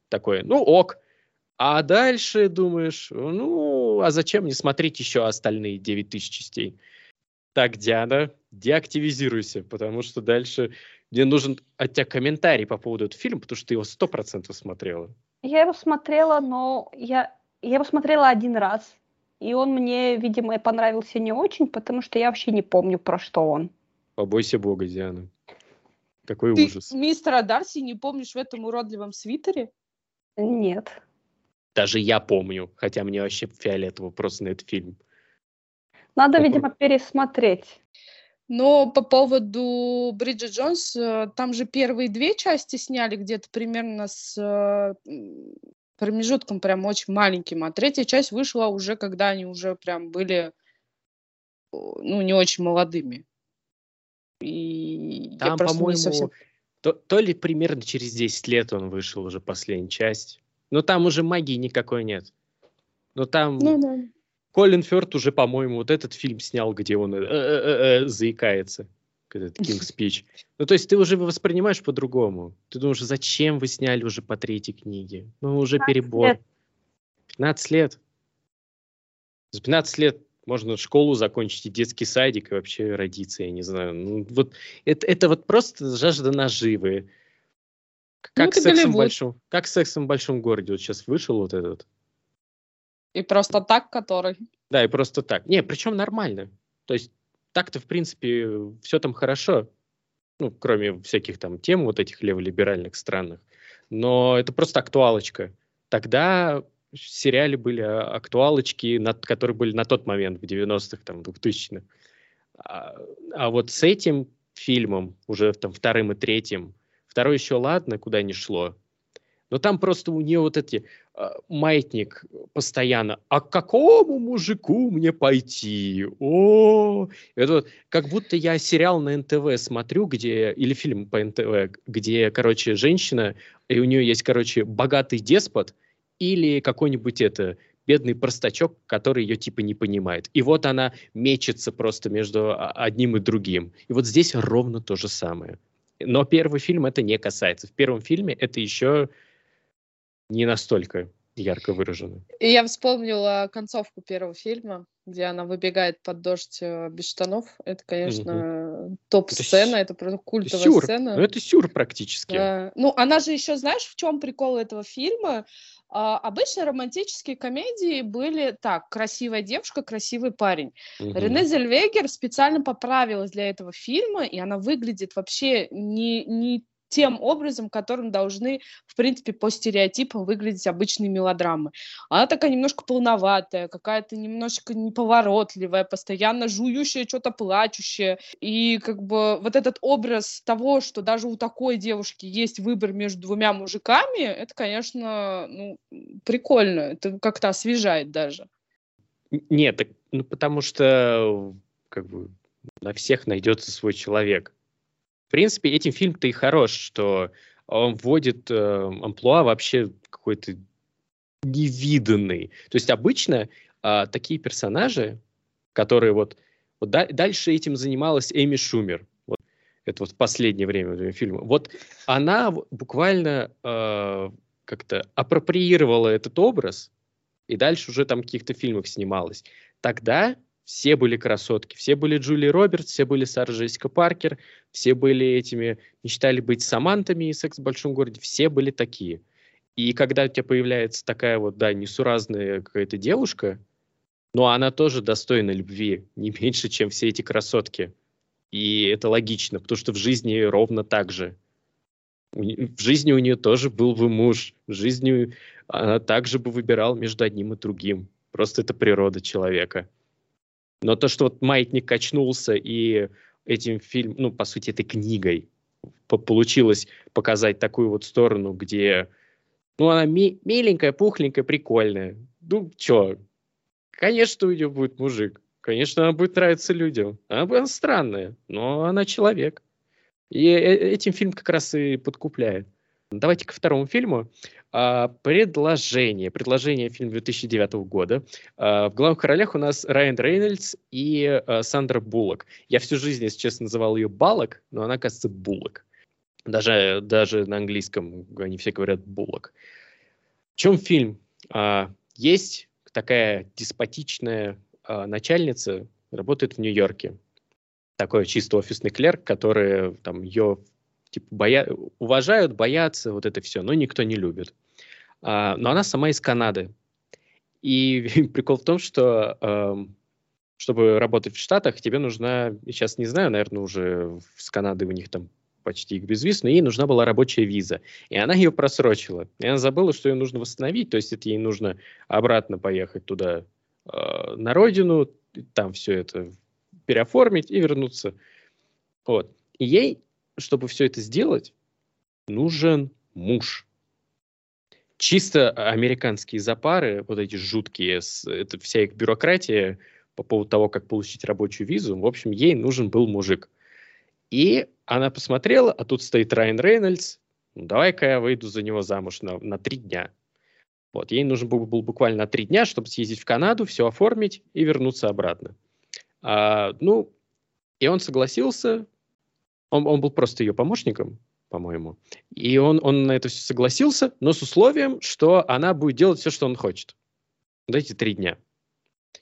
такое, ну ок, а дальше думаешь, ну, а зачем мне смотреть еще остальные 9 тысяч частей? Так, Диана, деактивизируйся, потому что дальше Мне нужен от тебя комментарий по поводу этого фильма, потому что ты его сто процентов смотрела. Я его смотрела, но я, я его смотрела один раз. И он мне, видимо, понравился не очень, потому что я вообще не помню, про что он. Побойся бога, Диана. Какой Ты ужас. мистера Дарси не помнишь в этом уродливом свитере? Нет. Даже я помню, хотя мне вообще фиолетово просто на этот фильм. Надо, Попро- видимо, пересмотреть. Но по поводу Бриджит Джонс, э, там же первые две части сняли где-то примерно с э, промежутком прям очень маленьким, а третья часть вышла уже, когда они уже прям были, ну, не очень молодыми. И я Там, просто не по-моему, совсем... то, то ли примерно через 10 лет он вышел уже последняя часть. Но там уже магии никакой нет. Но там Ну да. Колин Фёрд уже, по-моему, вот этот фильм снял, где он э, э, э, заикается. Этот Кинг Спич. Ну, то есть ты уже воспринимаешь по-другому. Ты думаешь, зачем вы сняли уже по третьей книге? Ну, уже 15 перебор. лет. 15 лет. За 15 лет можно школу закончить и детский садик, и вообще родиться, я не знаю. Ну, вот это, это вот просто жажда наживы. Как, это сексом в большом, как сексом в большом городе. Вот сейчас вышел вот этот. И просто так, который... Да, и просто так. Не, причем нормально. То есть так-то, в принципе, все там хорошо. Ну, кроме всяких там тем вот этих леволиберальных странных. Но это просто актуалочка. Тогда в сериале были а, актуалочки, над- которые были на тот момент, в 90-х, там, 2000-х. А, а вот с этим фильмом, уже там вторым и третьим, второй еще ладно, куда не шло, но там просто у нее вот эти а, маятник постоянно. А к какому мужику мне пойти? О, это вот как будто я сериал на НТВ смотрю, где или фильм по НТВ, где, короче, женщина и у нее есть, короче, богатый деспот или какой-нибудь это бедный простачок, который ее типа не понимает. И вот она мечется просто между а, одним и другим. И вот здесь ровно то же самое. Но первый фильм это не касается. В первом фильме это еще не настолько ярко выражено. И я вспомнила концовку первого фильма, где она выбегает под дождь э, без штанов. Это, конечно, топ-сцена, это просто культовая Сюр. сцена. Ну, это сюр практически. Да. Ну, она же еще, знаешь, в чем прикол этого фильма? А, обычно романтические комедии были так: красивая девушка, красивый парень. Мгм. Рене Зельвегер специально поправилась для этого фильма, и она выглядит вообще не, не тем образом, которым должны, в принципе, по стереотипам выглядеть обычные мелодрамы. Она такая немножко полноватая, какая-то немножко неповоротливая, постоянно жующая, что-то плачущая. И как бы вот этот образ того, что даже у такой девушки есть выбор между двумя мужиками, это, конечно, ну, прикольно. Это как-то освежает даже. Нет, так, ну потому что как бы на всех найдется свой человек. Принципе, этим фильм-то и хорош, что он вводит э, амплуа вообще какой-то невиданный. То есть обычно а, такие персонажи, которые вот, вот да- дальше этим занималась Эми Шумер. Вот, это вот в последнее время фильма. Вот она буквально э, как-то апроприировала этот образ и дальше уже там в каких-то фильмах снималась. Тогда все были красотки, все были Джули Робертс, все были Сара Джессика Паркер, все были этими, мечтали быть Самантами из «Секс в большом городе», все были такие. И когда у тебя появляется такая вот, да, несуразная какая-то девушка, но она тоже достойна любви, не меньше, чем все эти красотки. И это логично, потому что в жизни ровно так же. В жизни у нее тоже был бы муж, в жизни она также бы выбирала между одним и другим. Просто это природа человека. Но то, что вот маятник качнулся и этим фильм, ну, по сути, этой книгой по- получилось показать такую вот сторону, где, ну, она ми- миленькая, пухленькая, прикольная. Ну, чё, конечно, у нее будет мужик. Конечно, она будет нравиться людям. Она, будет странная, но она человек. И э- этим фильм как раз и подкупляет. Давайте ко второму фильму. А, Предложение. Предложение фильм 2009 года. А, В главных ролях у нас Райан Рейнольдс и а, Сандра Буллок. Я всю жизнь, если честно, называл ее Балок, но она, кажется, Буллок. Даже, даже на английском они все говорят Буллок. В чем фильм? Есть такая деспотичная начальница, работает в Нью-Йорке. Такой чисто офисный клерк, который там ее типа, боя... уважают, боятся, вот это все, но никто не любит. А, но она сама из Канады. И прикол в том, что э, чтобы работать в Штатах, тебе нужна, сейчас не знаю, наверное, уже с Канады у них там почти их безвиз, но ей нужна была рабочая виза. И она ее просрочила. И она забыла, что ее нужно восстановить, то есть это ей нужно обратно поехать туда, э, на родину, там все это переоформить и вернуться. Вот. И ей, чтобы все это сделать, нужен муж. Чисто американские запары, вот эти жуткие, это вся их бюрократия по поводу того, как получить рабочую визу, в общем, ей нужен был мужик. И она посмотрела, а тут стоит Райан Рейнольдс, ну, давай-ка я выйду за него замуж на, на три дня. Вот, ей нужен был, был буквально три дня, чтобы съездить в Канаду, все оформить и вернуться обратно. А, ну, и он согласился, он, он был просто ее помощником, по-моему, и он, он на это все согласился, но с условием, что она будет делать все, что он хочет. Дайте три дня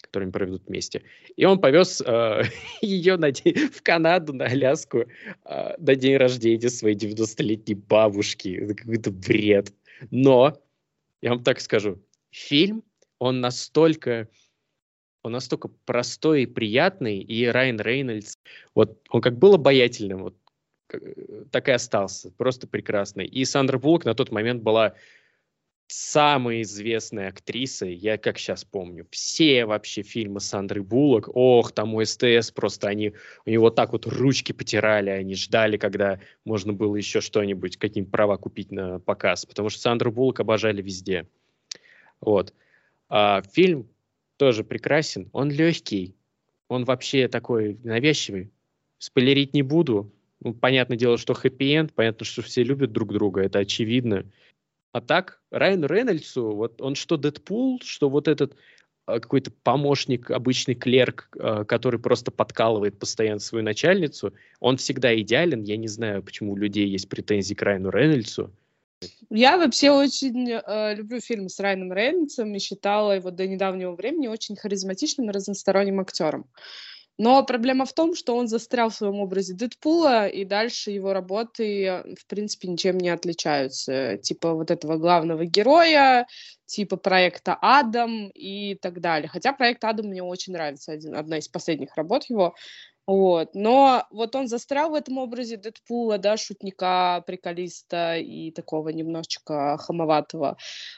которые они проведут вместе. И он повез э, ее на день, в Канаду, на Аляску, э, на день рождения своей 90-летней бабушки. Это какой-то бред. Но, я вам так скажу, фильм, он настолько он настолько простой и приятный, и Райан Рейнольдс, вот он как был обаятельным, вот так и остался, просто прекрасный. И Сандра Буллок на тот момент была самой известной актрисой, я как сейчас помню, все вообще фильмы Сандры Буллок, ох, там у СТС просто они, у него так вот ручки потирали, они ждали, когда можно было еще что-нибудь, какие-нибудь права купить на показ, потому что Сандру Буллок обожали везде. Вот. А, фильм тоже прекрасен, он легкий, он вообще такой навязчивый, спойлерить не буду, ну, понятное дело, что хэппи-энд, понятно, что все любят друг друга, это очевидно, а так, Райану Рейнольдсу, вот он что Дэдпул, что вот этот а, какой-то помощник, обычный клерк, а, который просто подкалывает постоянно свою начальницу, он всегда идеален. Я не знаю, почему у людей есть претензии к Райану Рейнольдсу. Я вообще очень э, люблю фильмы с Райаном Рейнольдсом и считала его до недавнего времени очень харизматичным и разносторонним актером. Но проблема в том, что он застрял в своем образе Дэдпула, и дальше его работы, в принципе, ничем не отличаются. Типа вот этого главного героя, типа проекта «Адам» и так далее. Хотя проект «Адам» мне очень нравится, один, одна из последних работ его. Вот. Но вот он застрял в этом образе Дэдпула, да, шутника, приколиста и такого немножечко хамоватого.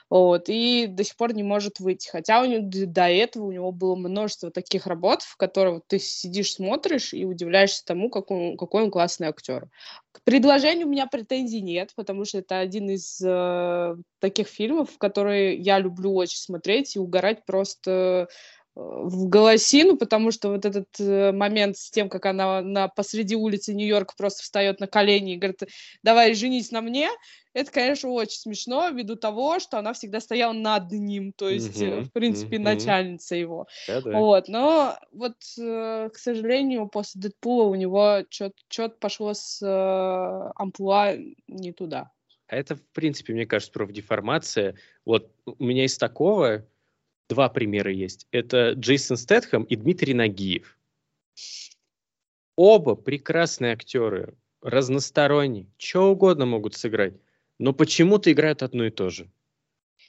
Вот. И до сих пор не может выйти. Хотя у него, до этого у него было множество таких работ, в которых ты сидишь, смотришь и удивляешься тому, он, какой он классный актер. К предложению у меня претензий нет, потому что это один из э, таких фильмов, которые я люблю очень смотреть и угорать просто в голосину, потому что вот этот э, момент с тем, как она на посреди улицы Нью-Йорка просто встает на колени и говорит, давай женись на мне, это, конечно, очень смешно ввиду того, что она всегда стояла над ним, то есть, mm-hmm, в принципе, mm-hmm. начальница его. Да-да. Вот, но вот, э, к сожалению, после Дэдпула у него что-то пошло с амплуа не туда. А это, в принципе, мне кажется, профдеформация. Вот у меня из такого Два примера есть. Это Джейсон Стэтхэм и Дмитрий Нагиев. Оба прекрасные актеры, разносторонние, что угодно могут сыграть, но почему-то играют одно и то же.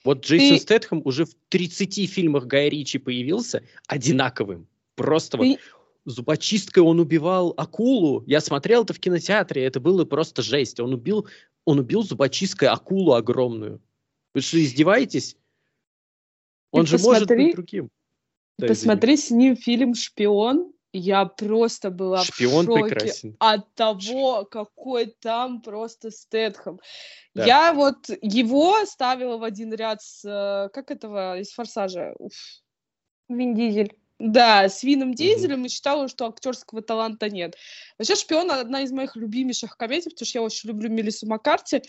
Вот Джейсон Ты... Стэтхэм уже в 30 фильмах Гая Ричи появился одинаковым. Просто Ты... вот зубочисткой он убивал акулу. Я смотрел это в кинотеатре, это было просто жесть. Он убил, он убил зубочисткой акулу огромную. Вы что, издеваетесь? Он же посмотри, может быть другим. Да, посмотри извини. с ним фильм «Шпион». Я просто была Шпион в шоке прекрасен. от того, какой там просто Стэтхэм. Да. Я вот его ставила в один ряд с... Э, как этого из «Форсажа»? Уф. Вин Дизель. Да, с Вином Дизелем mm-hmm. и считала, что актерского таланта нет. Вообще «Шпион» — одна из моих любимейших комедий, потому что я очень люблю Мелису Маккарти.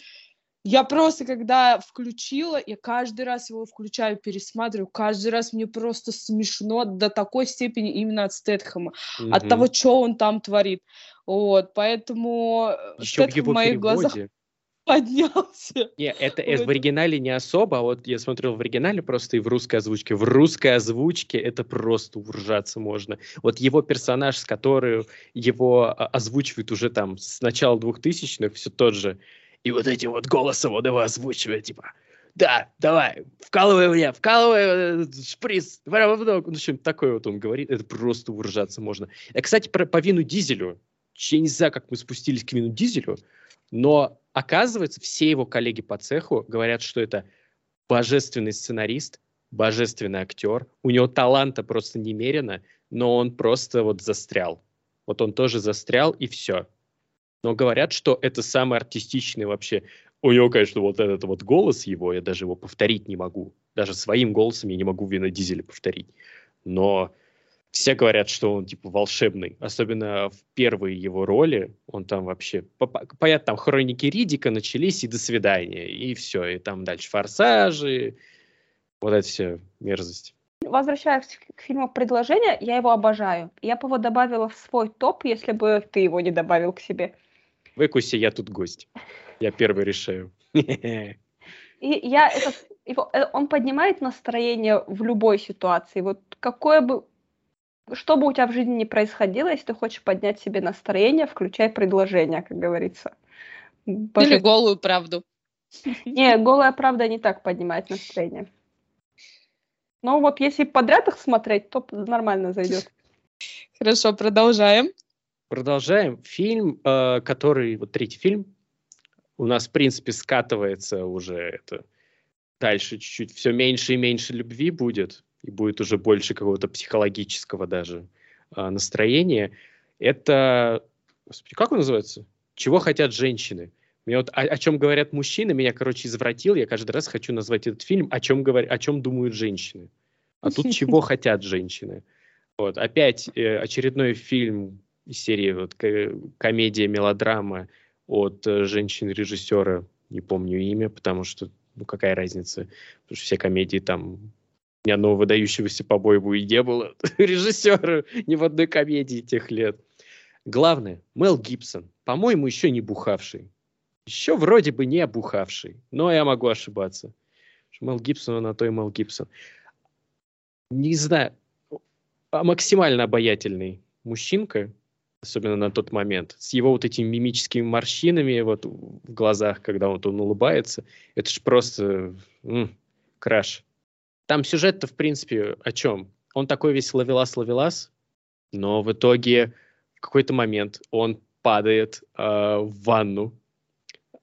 Я просто, когда включила, я каждый раз его включаю, пересматриваю, каждый раз мне просто смешно до такой степени именно от Стэтхэма, mm-hmm. от того, что он там творит. Вот, поэтому Еще Стэтхэм в, в моих переводе. глазах... поднялся. Не, это, это Вот. в оригинале не особо, а вот я смотрел в оригинале просто и в русской озвучке. В русской озвучке это просто уржаться можно. Вот его персонаж, с которым его а, озвучивают уже там с начала двухтысячных, все тот же. И вот этим вот голосом он его озвучивает, типа, да, давай, вкалывай меня, вкалывай э, шприц, прямо в ногу». Ну, чем такое вот он говорит, это просто уржаться можно. А, кстати, про, по Вину Дизелю. Я не знаю, как мы спустились к Вину Дизелю, но оказывается, все его коллеги по цеху говорят, что это божественный сценарист, божественный актер. У него таланта просто немерено, но он просто вот застрял. Вот он тоже застрял, и все. Но говорят, что это самый артистичный вообще. У него, конечно, вот этот вот голос его, я даже его повторить не могу. Даже своим голосом я не могу Вина Дизеля повторить. Но все говорят, что он типа волшебный. Особенно в первой его роли. Он там вообще... по- по- Понятно, там хроники Ридика начались, и до свидания. И все. И там дальше форсажи. Вот это все мерзость. Возвращаясь к фильму «Предложение», я его обожаю. Я бы его добавила в свой топ, если бы ты его не добавил к себе. Выкуси, я тут гость. Я первый решаю. И я этот, его, э, он поднимает настроение в любой ситуации. Вот какое бы, что бы у тебя в жизни ни происходило, если ты хочешь поднять себе настроение, включай предложение, как говорится. Или Боже- голую правду. Не, голая правда не так поднимает настроение. Но вот если подряд их смотреть, то нормально зайдет. Хорошо, продолжаем. Продолжаем. Фильм, э, который, вот третий фильм, у нас, в принципе, скатывается уже это дальше чуть-чуть. Все меньше и меньше любви будет, и будет уже больше какого-то психологического даже э, настроения. Это, господи, как он называется? Чего хотят женщины? Мне вот о, о чем говорят мужчины, меня, короче, извратил. Я каждый раз хочу назвать этот фильм «О чем, говор... о чем думают женщины». А тут «Чего хотят женщины». Вот, опять э, очередной фильм из серии вот, ко- комедия-мелодрама от э, женщин-режиссера, не помню имя, потому что, ну, какая разница, потому что все комедии там ни одного выдающегося по-моему и не было режиссера ни в одной комедии тех лет. Главное, Мел Гибсон, по-моему, еще не бухавший. Еще вроде бы не бухавший, но я могу ошибаться. Мел Гибсон, он на то и Мел Гибсон. Не знаю, максимально обаятельный мужчинка, особенно на тот момент, с его вот этими мимическими морщинами вот в глазах, когда вот он улыбается, это ж просто м, краш. Там сюжет-то, в принципе, о чем? Он такой весь ловелас-ловелас, но в итоге в какой-то момент он падает э, в ванну,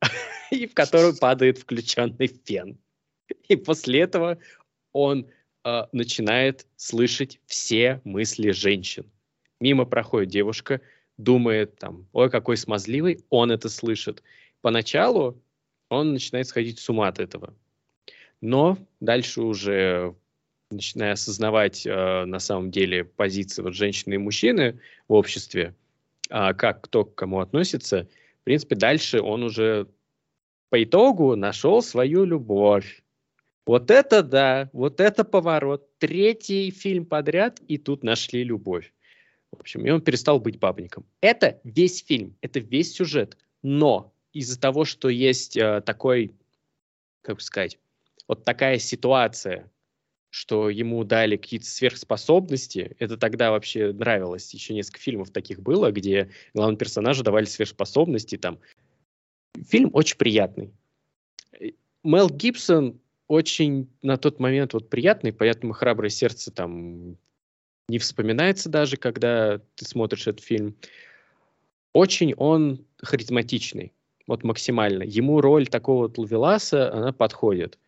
и в которую падает включенный фен. И после этого он э, начинает слышать все мысли женщин. Мимо проходит девушка, думает там, ой, какой смазливый, он это слышит. Поначалу он начинает сходить с ума от этого. Но дальше уже начиная осознавать э, на самом деле позиции вот женщины и мужчины в обществе, а, как кто к кому относится, в принципе, дальше он уже по итогу нашел свою любовь. Вот это да, вот это поворот. Третий фильм подряд, и тут нашли любовь. В общем, и он перестал быть бабником. Это весь фильм, это весь сюжет. Но из-за того, что есть э, такой, как бы сказать, вот такая ситуация, что ему дали какие-то сверхспособности, это тогда вообще нравилось. Еще несколько фильмов таких было, где главному персонажу давали сверхспособности. Там. Фильм очень приятный. Мел Гибсон очень на тот момент вот приятный, поэтому «Храброе сердце» там не вспоминается даже, когда ты смотришь этот фильм. Очень он харизматичный, вот максимально. Ему роль такого вот Лавеласа, она подходит.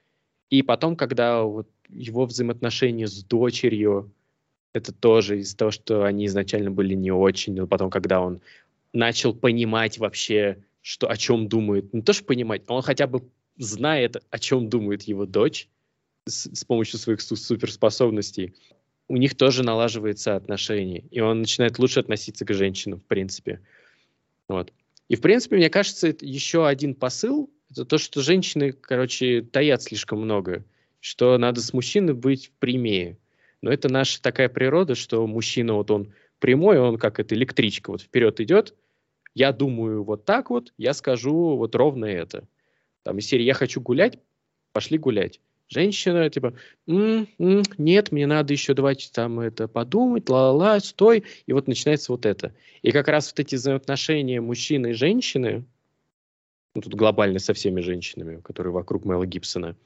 И потом, когда вот его взаимоотношения с дочерью, это тоже из-за того, что они изначально были не очень, но потом, когда он начал понимать вообще, что о чем думает, не то что понимать, он хотя бы знает, о чем думает его дочь с, с помощью своих су- суперспособностей, у них тоже налаживается отношение, и он начинает лучше относиться к женщинам, в принципе. Вот. И, в принципе, мне кажется, это еще один посыл, это то, что женщины, короче, таят слишком много, что надо с мужчиной быть прямее. Но это наша такая природа, что мужчина, вот он прямой, он как эта электричка, вот вперед идет, я думаю вот так вот, я скажу вот ровно это. Там из серии «Я хочу гулять», пошли гулять. Женщина, типа, «М, м, нет, мне надо еще давайте там это подумать, ла-ла-ла, стой. И вот начинается вот это. И как раз вот эти взаимоотношения мужчины и женщины, ну, тут глобально со всеми женщинами, которые вокруг Мэла Гибсона,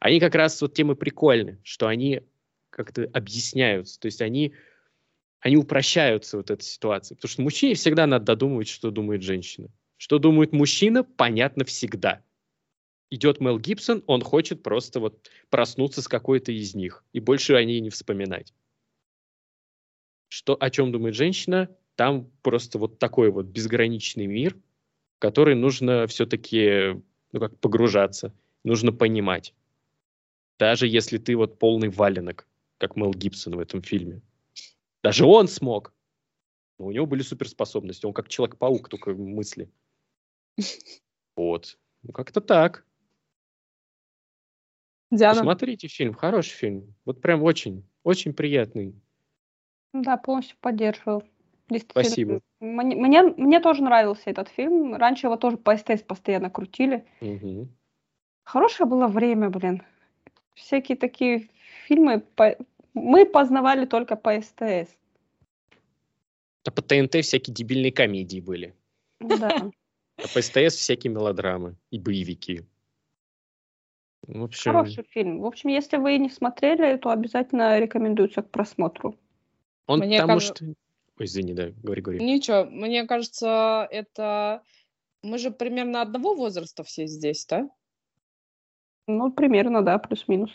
они как раз вот тем и прикольны, что они как-то объясняются. То есть они, они упрощаются вот этой ситуации. Потому что мужчине всегда надо додумывать, что думает женщина. Что думает мужчина, понятно всегда. Идет Мел Гибсон, он хочет просто вот проснуться с какой-то из них. И больше о ней не вспоминать. Что, о чем думает женщина, там просто вот такой вот безграничный мир, в который нужно все-таки ну, как погружаться, нужно понимать. Даже если ты вот полный валенок, как Мел Гибсон в этом фильме. Даже он смог. Но у него были суперспособности. Он как Человек-паук, только мысли. Вот. Ну, как-то так. Диана. Посмотрите фильм, хороший фильм. Вот прям очень, очень приятный. Да, полностью поддерживаю. Спасибо. Мне, мне, мне тоже нравился этот фильм. Раньше его тоже по СТС постоянно крутили. Мгм. Хорошее было время, блин. Всякие такие фильмы по- мы познавали только по СТС. А по ТНТ всякие дебильные комедии были. Да. А по СТС всякие мелодрамы и боевики. В общем, Хороший фильм. В общем, если вы не смотрели, то обязательно рекомендуется к просмотру. он Мне потому кажется- что... Ой, извини, да, говори, говори. Ничего, мне кажется, это... Мы же примерно одного возраста все здесь, да? Ну, примерно, да, плюс-минус.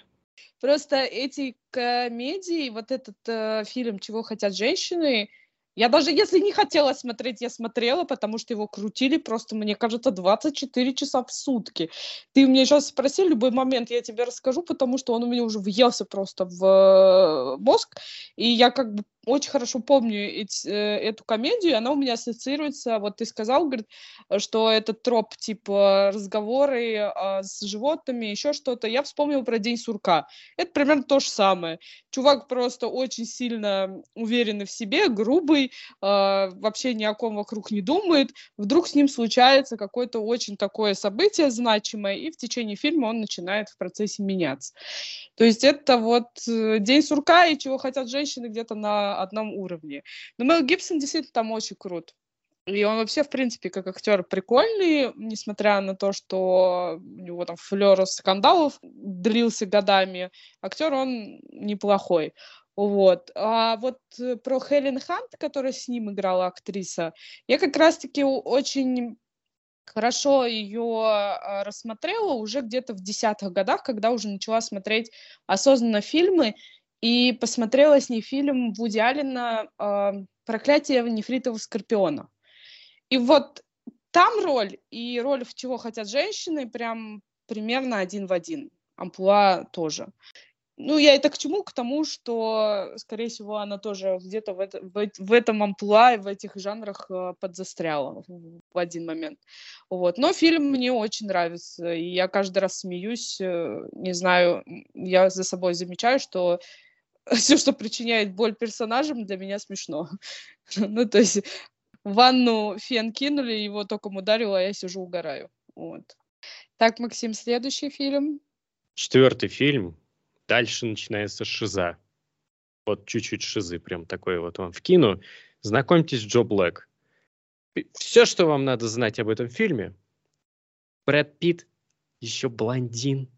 Просто эти комедии, вот этот э, фильм «Чего хотят женщины», я даже если не хотела смотреть, я смотрела, потому что его крутили просто, мне кажется, 24 часа в сутки. Ты у меня сейчас спроси, любой момент я тебе расскажу, потому что он у меня уже въелся просто в э, мозг, и я как бы очень хорошо помню эти- э, эту комедию, она у меня ассоциируется, вот ты сказал, говорит, что этот троп типа разговоры а, с животными, еще что-то. Я вспомнила про День сурка. Это примерно то же самое. Чувак просто очень сильно уверенный в себе, грубый, а, вообще ни о ком вокруг не думает. Вдруг с ним случается какое-то очень такое событие значимое, и в течение фильма он начинает в процессе меняться. То есть это вот э, День сурка и чего хотят женщины где-то на одном уровне. Но Мел Гибсон действительно там очень крут. И он вообще, в принципе, как актер прикольный, несмотря на то, что у него там флер скандалов длился годами. Актер он неплохой. Вот. А вот э, про Хелен Хант, которая с ним играла актриса, я как раз-таки очень хорошо ее рассмотрела уже где-то в десятых годах, когда уже начала смотреть осознанно фильмы, и посмотрела с ней фильм Вуди Аллена а, «Проклятие нефритового скорпиона». И вот там роль и роль в «Чего хотят женщины» прям примерно один в один. Амплуа тоже. Ну, я это к чему? К тому, что, скорее всего, она тоже где-то в, это- в в этом амплуа и в этих жанрах э, подзастряла в один момент. Вот. Но фильм мне очень нравится, и я каждый раз смеюсь. э, Не знаю, я за собой замечаю, что все, что причиняет боль персонажам, для меня смешно. Ну, то есть ванну фен кинули, его током ударило, а я сижу угораю. Вот. Так, Максим, следующий фильм. Четвертый фильм. Дальше начинается шиза. Вот чуть-чуть шизы, прям такой вот вам вкину. Знакомьтесь, Джо Блэк. Все, что вам надо знать об этом фильме. Брэд Питт еще блондин.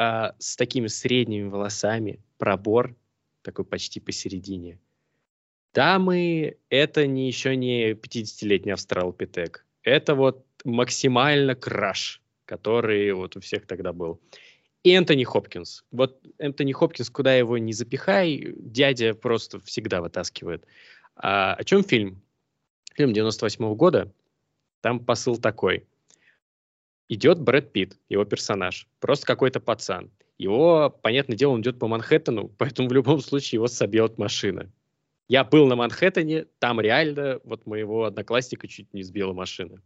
А, с такими средними волосами. Пробор такой почти посередине. Дамы, это не еще не 50-летний австралопитек. Это вот максимально краш, который вот у всех тогда был. И Энтони Хопкинс. Вот Энтони Хопкинс, куда его не запихай, дядя просто всегда вытаскивает. А, о чем фильм? Фильм 98 года. Там посыл такой. Идет Брэд Питт, его персонаж. Просто какой-то пацан. Его, понятное дело, он идет по Манхэттену, поэтому в любом случае его собьет машина. Я был на Манхэттене, там реально вот моего одноклассника чуть не сбила машина.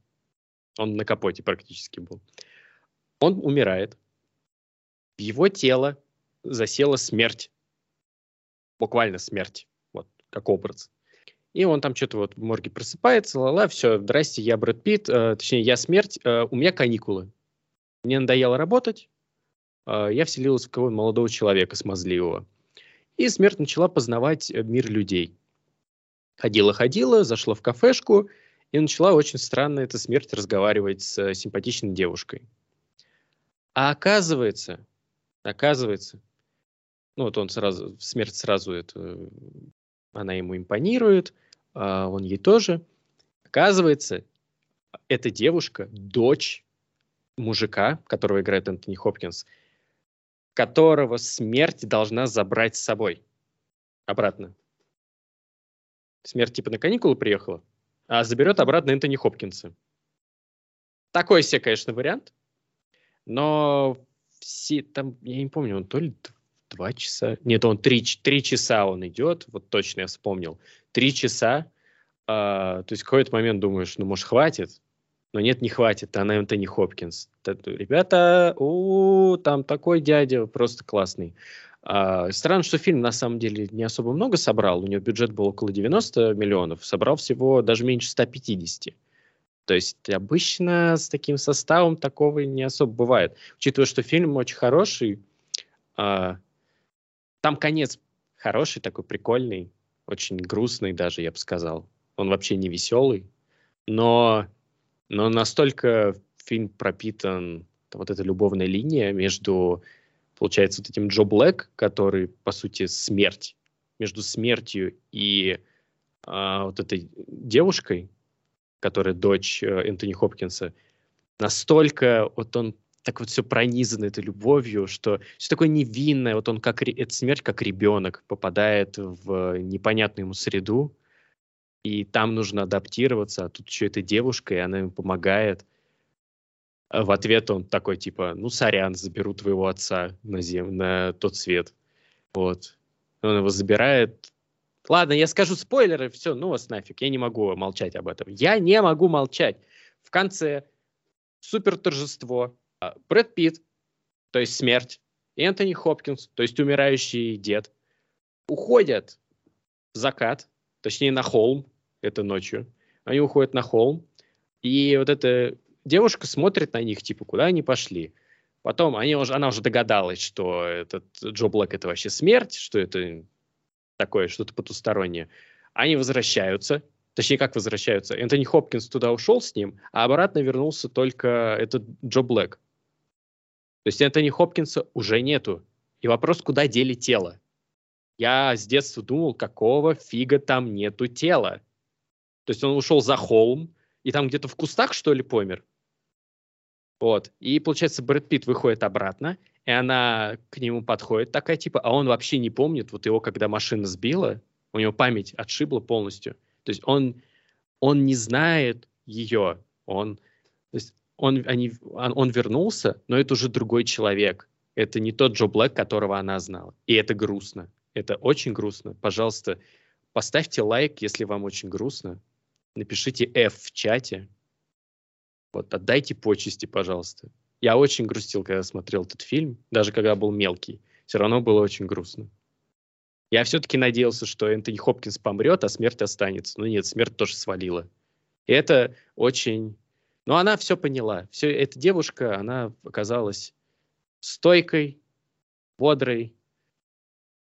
Он на капоте практически был. Он умирает. В его тело засела смерть. Буквально смерть. Вот, как образ. И он там что-то вот в морге просыпается, ла-ла, все, здрасте, я Брэд Питт, э, точнее, я смерть, э, у меня каникулы. Мне надоело работать, э, я вселилась в кого молодого человека смазливого. И смерть начала познавать э, мир людей. Ходила-ходила, зашла в кафешку и начала очень странно эта смерть разговаривать с э, симпатичной девушкой. А оказывается, оказывается, ну вот он сразу, смерть сразу это, она ему импонирует, а он ей тоже. Оказывается, эта девушка, дочь мужика, которого играет Энтони Хопкинс, которого смерть должна забрать с собой обратно. Смерть типа на каникулы приехала, а заберет обратно Энтони Хопкинса. Такой себе, конечно, вариант. Но все там, я не помню, он то ли два часа. Нет, он три, три часа он идет, вот точно я вспомнил. Три часа. А, то есть в какой-то момент думаешь, ну, может, хватит? Но нет, не хватит, она Энтони Хопкинс. Ребята, у, там такой дядя, просто классный. А, странно, что фильм на самом деле не особо много собрал. У него бюджет был около 90 миллионов, собрал всего даже меньше 150. То есть обычно с таким составом такого не особо бывает. Учитывая, что фильм очень хороший, а, там конец хороший, такой прикольный, очень грустный даже, я бы сказал. Он вообще не веселый, но, но настолько фильм пропитан вот эта любовная линия между, получается, вот этим Джо Блэк, который, по сути, смерть, между смертью и а, вот этой девушкой, которая дочь э, Энтони Хопкинса, настолько вот он так вот все пронизано этой любовью, что все такое невинное, вот он как, эта смерть как ребенок попадает в непонятную ему среду, и там нужно адаптироваться, а тут еще эта девушка, и она ему помогает. А в ответ он такой, типа, ну, сорян, заберу твоего отца на, зем... на тот свет. Вот. Он его забирает. Ладно, я скажу спойлеры, все, ну вас нафиг, я не могу молчать об этом. Я не могу молчать. В конце супер торжество, Брэд Питт, то есть смерть, Энтони Хопкинс, то есть умирающий дед, уходят в закат, точнее на холм, это ночью. Они уходят на холм, и вот эта девушка смотрит на них, типа, куда они пошли. Потом они уже, она уже догадалась, что этот Джо Блэк это вообще смерть, что это такое, что-то потустороннее. Они возвращаются, точнее, как возвращаются. Энтони Хопкинс туда ушел с ним, а обратно вернулся только этот Джо Блэк. То есть Энтони Хопкинса уже нету. И вопрос, куда дели тело? Я с детства думал, какого фига там нету тела? То есть он ушел за холм, и там где-то в кустах, что ли, помер? Вот. И, получается, Брэд Питт выходит обратно, и она к нему подходит такая, типа, а он вообще не помнит, вот его, когда машина сбила, у него память отшибла полностью. То есть он, он не знает ее, он, то есть он, они, он, вернулся, но это уже другой человек. Это не тот Джо Блэк, которого она знала. И это грустно. Это очень грустно. Пожалуйста, поставьте лайк, если вам очень грустно. Напишите F в чате. Вот, отдайте почести, пожалуйста. Я очень грустил, когда смотрел этот фильм, даже когда был мелкий. Все равно было очень грустно. Я все-таки надеялся, что Энтони Хопкинс помрет, а смерть останется. Но нет, смерть тоже свалила. И это очень но она все поняла. Все, эта девушка, она оказалась стойкой, бодрой.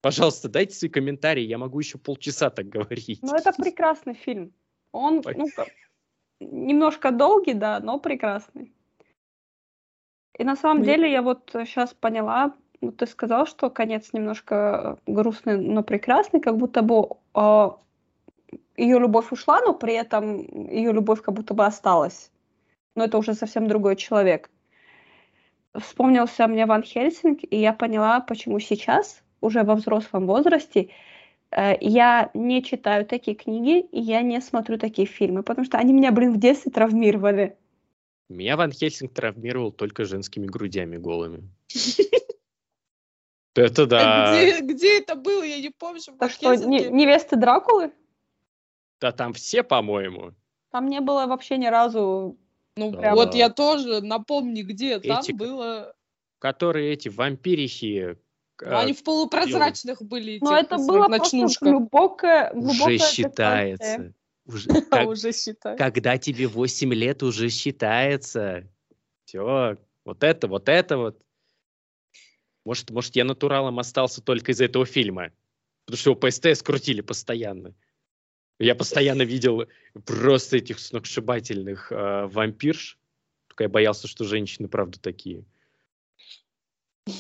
Пожалуйста, дайте свои комментарии, я могу еще полчаса так говорить. Ну, это прекрасный фильм. Он ну, немножко долгий, да, но прекрасный. И на самом ну, деле я вот сейчас поняла, вот ты сказал, что конец немножко грустный, но прекрасный, как будто бы э, а, ее любовь ушла, но при этом ее любовь как будто бы осталась но это уже совсем другой человек. Вспомнился мне Ван Хельсинг, и я поняла, почему сейчас, уже во взрослом возрасте, э, я не читаю такие книги, и я не смотрю такие фильмы, потому что они меня, блин, в детстве травмировали. Меня Ван Хельсинг травмировал только женскими грудями голыми. Это да. Где, где это было, я не помню. Так что, не, невесты Дракулы? Да там все, по-моему. Там не было вообще ни разу ну, Прямо... вот я тоже, напомни, где, там эти, было... Которые эти вампирихи, Ну, Они в полупрозрачных были. Но этих, это было просто ночнушках. глубокое, глубокое уже считается. Уже, как- Уже считай. когда тебе 8 лет, уже считается. Все, вот это, вот это вот. Может, может, я натуралом остался только из этого фильма. Потому что его по СТС крутили постоянно. Я постоянно видел просто этих сногсшибательных э, вампирш. Только я боялся, что женщины правда такие.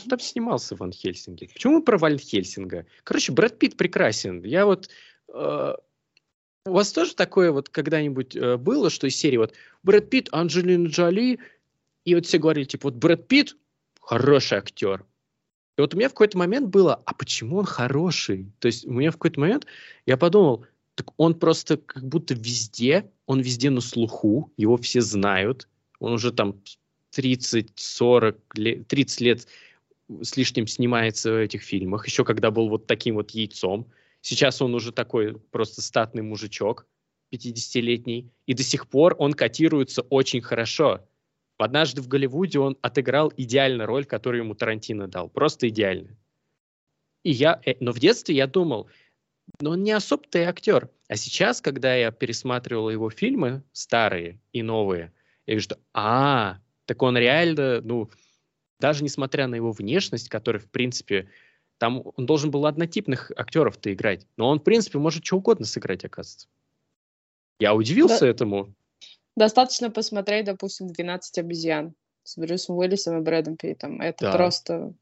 Там снимался Ван Хельсинге. Почему мы про Ван Хельсинга? Короче, Брэд Питт прекрасен. Я вот... э, у вас тоже такое вот когда-нибудь э, было, что из серии вот Брэд Питт, Анджелина Джоли, и вот все говорили, типа, вот Брэд Питт хороший актер. И вот у меня в какой-то момент было, а почему он хороший? То есть у меня в какой-то момент я подумал, так он просто как будто везде, он везде на слуху, его все знают, он уже там 30-40 лет, 30 лет с лишним снимается в этих фильмах, еще когда был вот таким вот яйцом. Сейчас он уже такой просто статный мужичок, 50-летний, и до сих пор он котируется очень хорошо. Однажды в Голливуде он отыграл идеально роль, которую ему Тарантино дал. Просто идеально. И я, э, но в детстве я думал, но он не особо-то и актер. А сейчас, когда я пересматривал его фильмы, старые и новые, я вижу, что, а, так он реально, ну, даже несмотря на его внешность, которая, в принципе, там он должен был однотипных актеров-то играть, но он, в принципе, может что угодно сыграть, оказывается. Я удивился Да. этому. Достаточно посмотреть, допустим, «12 обезьян» с Брюсом Уиллисом и Брэдом Питтом. Это Да. просто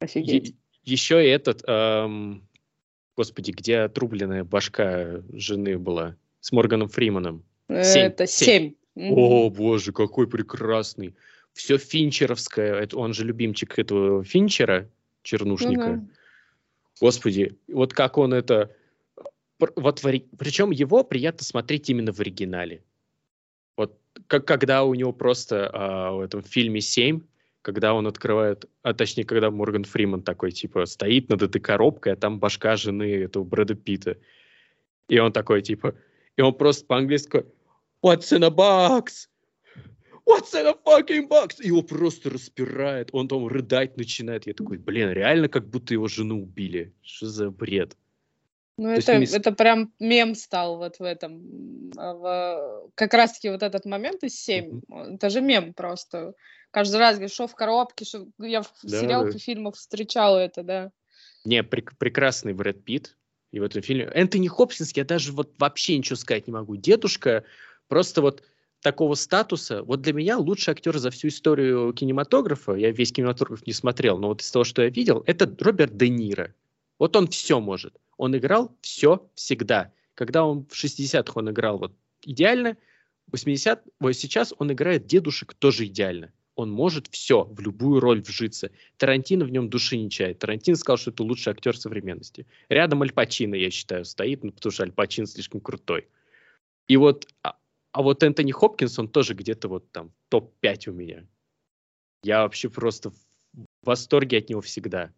офигеть. Е- еще и этот, эм, господи, где отрубленная башка жены была с Морганом Фриманом. семь, Это семь. семь. О, боже, какой прекрасный. Все финчеровское. Это, он же любимчик этого Финчера, чернушника. Ну Господи, вот как он это... пр- Вот причем его приятно смотреть именно в оригинале. Вот как, когда у него просто а, в этом фильме «Семь», когда он открывает, а точнее, когда Морган Фриман такой, типа, стоит над этой коробкой, а там башка жены этого Брэда Питта. И он такой, типа, и он просто по-английски What's in a box? What's in a fucking box? И его просто распирает, он там рыдать начинает. Я такой, блин, реально как будто его жену убили. Что за бред? Ну, есть это, мисс- это прям мем стал вот в этом. а, в- как раз-таки вот этот момент из 7. Это же мем просто. Каждый раз говоришь, что в коробке, что... Я в Да, сериалах да. и фильмах встречала это, да. Не, прек- прекрасный Брэд Питт. И в этом фильме... Энтони Хопкинс, я даже вот вообще ничего сказать не могу. Дедушка просто вот такого статуса. Вот для меня лучший актер за всю историю кинематографа, я весь кинематограф не смотрел, но вот из того, что я видел, это Роберт Де Ниро. Вот он все может. Он играл все всегда. Когда он в 60-х он играл вот идеально, в 80 вот сейчас он играет дедушек тоже идеально. Он может все, в любую роль вжиться. Тарантино в нем души не чает. Тарантино сказал, что это лучший актер современности. Рядом Аль Пачино, я считаю, стоит, ну, потому что Аль Пачино слишком крутой. И вот, а, а вот Энтони Хопкинс, он тоже где-то вот там топ-5 у меня. Я вообще просто в восторге от него всегда.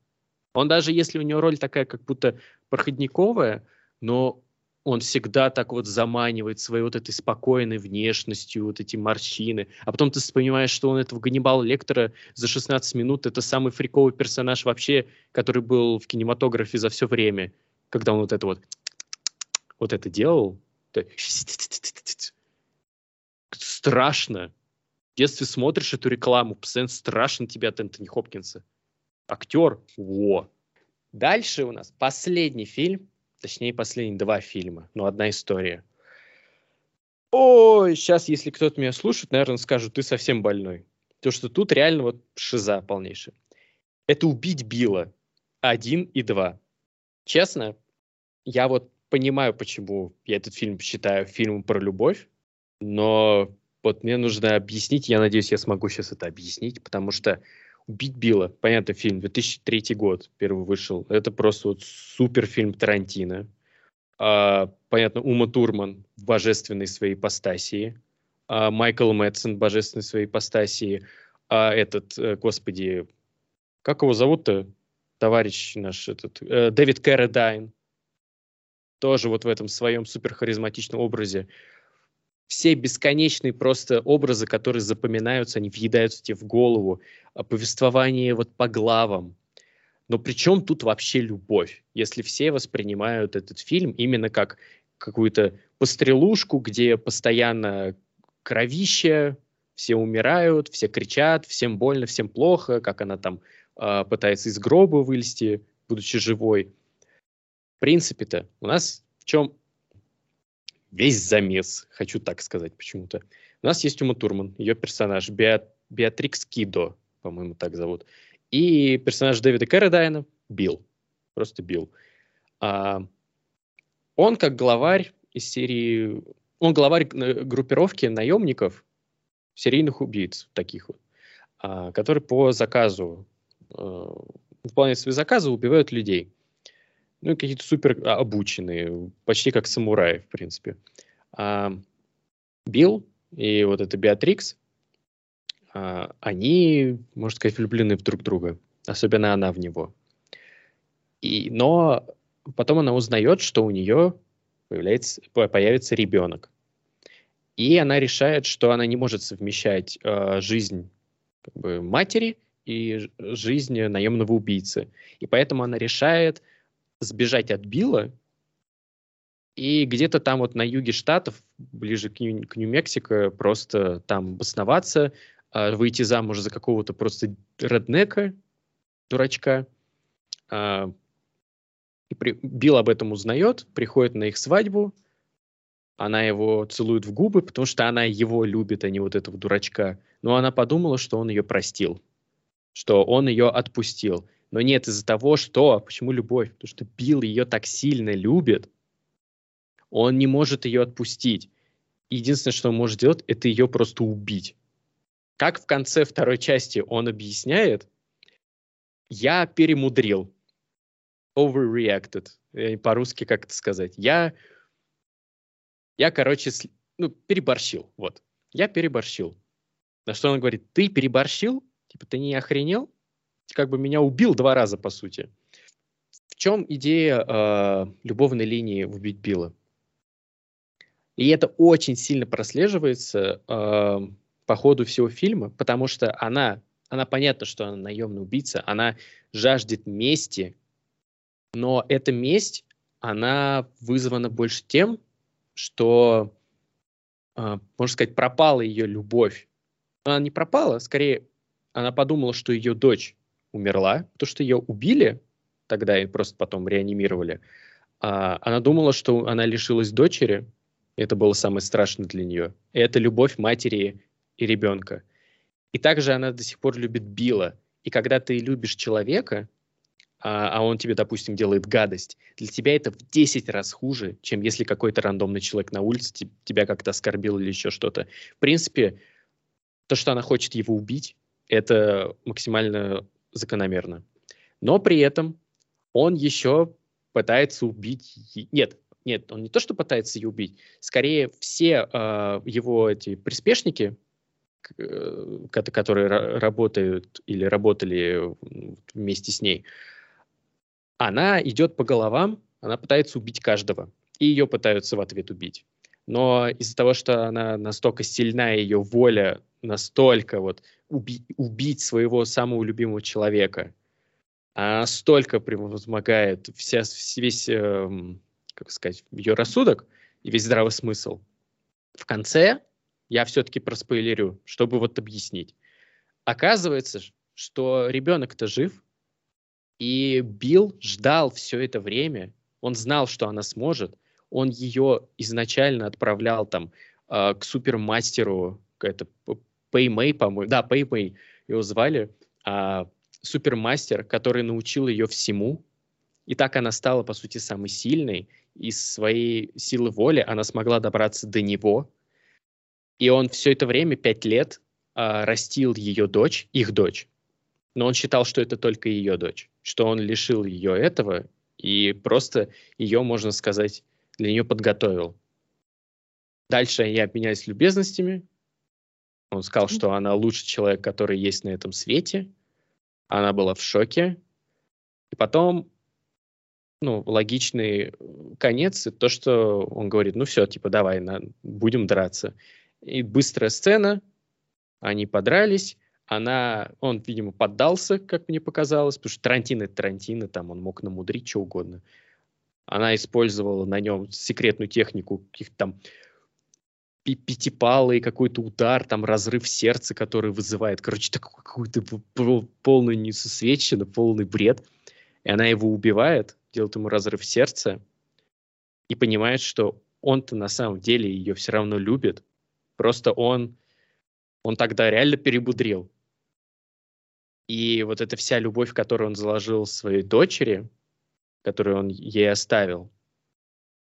Он даже если у него роль такая, как будто проходниковая, но он всегда так вот заманивает своей вот этой спокойной внешностью, вот эти морщины. А потом ты понимаешь, что он этого Ганнибала Лектора за 16 минут, это самый фриковый персонаж вообще, который был в кинематографе за все время, когда он вот это вот вот это делал. Страшно. В детстве смотришь эту рекламу, постоянно страшно тебе от Энтони Хопкинса. Актер, во. Дальше у нас последний фильм, точнее последние два фильма, но одна история. Ой, сейчас, если кто-то меня слушает, наверное, скажут, ты совсем больной. То, что тут реально вот шиза полнейшая. Это «Убить Билла» один и два. Честно, я вот понимаю, почему я этот фильм считаю фильмом про любовь, но вот мне нужно объяснить, я надеюсь, я смогу сейчас это объяснить, потому что «Убить Билла», понятно, фильм, 2003 год первый вышел, это просто вот супер фильм Тарантино. А, понятно, Ума Турман в божественной своей ипостасии, а, Майкл Мэтсон в божественной своей ипостасии, а этот, э, господи, как его зовут-то, товарищ наш этот, э, Дэвид Кэррадайн, тоже вот в этом своем супер харизматичном образе. Все бесконечные просто образы, которые запоминаются, они въедаются тебе в голову. А Повествование вот по главам. Но при чем тут вообще любовь, если все воспринимают этот фильм именно как какую-то пострелушку, где постоянно кровище, все умирают, все кричат, всем больно, всем плохо, как она там э, пытается из гроба вылезти, будучи живой. В принципе-то у нас в чем весь замес, хочу так сказать почему-то. У нас есть Ума Турман, ее персонаж, Беат, Беатрикс Кидо, по-моему, так зовут. И персонаж Дэвида Кэрридайна Билл. Просто Билл. А, он как главарь из серии... Он главарь э, группировки наемников, серийных убийц таких вот, а, которые по заказу, а, выполняют свои заказы, убивают людей. Ну, какие-то супер обученные, почти как самураи, в принципе. А, Билл и вот эта Беатрикс, а, они, можно сказать, влюблены в друг друга. Особенно она в него. И, но потом она узнает, что у нее появляется, появится ребенок. И она решает, что она не может совмещать э, жизнь как бы, матери и жизнь наемного убийцы. И поэтому она решает сбежать от Билла и где-то там вот на юге штатов, ближе к, Нью- к Нью-Мексико, просто там басноваться, э, выйти замуж за какого-то просто реднека, дурачка. Э, и при, Билл об этом узнает, приходит на их свадьбу, она его целует в губы, потому что она его любит, а не вот этого дурачка. Но она подумала, что он ее простил, что он ее отпустил. Но нет, из-за того, что... Почему любовь? Потому что Билл ее так сильно любит, он не может ее отпустить. Единственное, что он может сделать, это ее просто убить. Как в конце второй части он объясняет, я перемудрил. Overreacted. По-русски как это сказать? Я, я короче, ну, переборщил. Вот. Я переборщил. На что он говорит, ты переборщил? Типа, ты не охренел? Как бы меня убил два раза, по сути. В чем идея э, любовной линии «Убить Билла»? И это очень сильно прослеживается э, по ходу всего фильма, потому что она, она понятно, что она наемный убийца, она жаждет мести, но эта месть, она вызвана больше тем, что, э, можно сказать, пропала ее любовь. Она не пропала, скорее, она подумала, что ее дочь умерла, потому что ее убили тогда и просто потом реанимировали. А, она думала, что она лишилась дочери, это было самое страшное для нее. Это любовь матери и ребенка. И также она до сих пор любит Билла. И когда ты любишь человека, а, а он тебе, допустим, делает гадость, для тебя это в 10 раз хуже, чем если какой-то рандомный человек на улице тебя как-то оскорбил или еще что-то. В принципе, то, что она хочет его убить, это максимально закономерно. Но при этом он еще пытается убить... Нет, нет, он не то, что пытается ее убить, скорее все э, его эти приспешники, э, которые работают или работали вместе с ней, она идет по головам, она пытается убить каждого, и ее пытаются в ответ убить. Но из-за того, что она настолько сильна, ее воля настолько вот уби- убить своего самого любимого человека, она столько превозмогает вся, весь, э, как сказать, ее рассудок и весь здравый смысл. В конце я все-таки проспойлерю, чтобы вот объяснить. Оказывается, что ребенок-то жив, и Билл ждал все это время, он знал, что она сможет, он ее изначально отправлял там э, к супермастеру, это Пэймэй, по-моему, да, Пэймэй его звали, а, супермастер, который научил ее всему, и так она стала, по сути, самой сильной, из своей силы воли она смогла добраться до него, и он все это время, пять лет, а, растил ее дочь, их дочь, но он считал, что это только ее дочь, что он лишил ее этого. И просто ее, можно сказать, для нее подготовил. Дальше они обменялись любезностями, он сказал, что она лучший человек, который есть на этом свете. Она была в шоке. И потом, ну, логичный конец, то, что он говорит, ну все, типа, давай, на, будем драться. И быстрая сцена, они подрались, она, он, видимо, поддался, как мне показалось, потому что Тарантино это Тарантино, там он мог намудрить что угодно. Она использовала на нем секретную технику каких-то там пятипалый какой-то удар, там разрыв сердца, который вызывает, короче, такую какую-то полную несусветчину, полный бред. И она его убивает, делает ему разрыв сердца и понимает, что он-то на самом деле ее все равно любит. Просто он, он тогда реально перебудрил. И вот эта вся любовь, которую он заложил своей дочери, которую он ей оставил,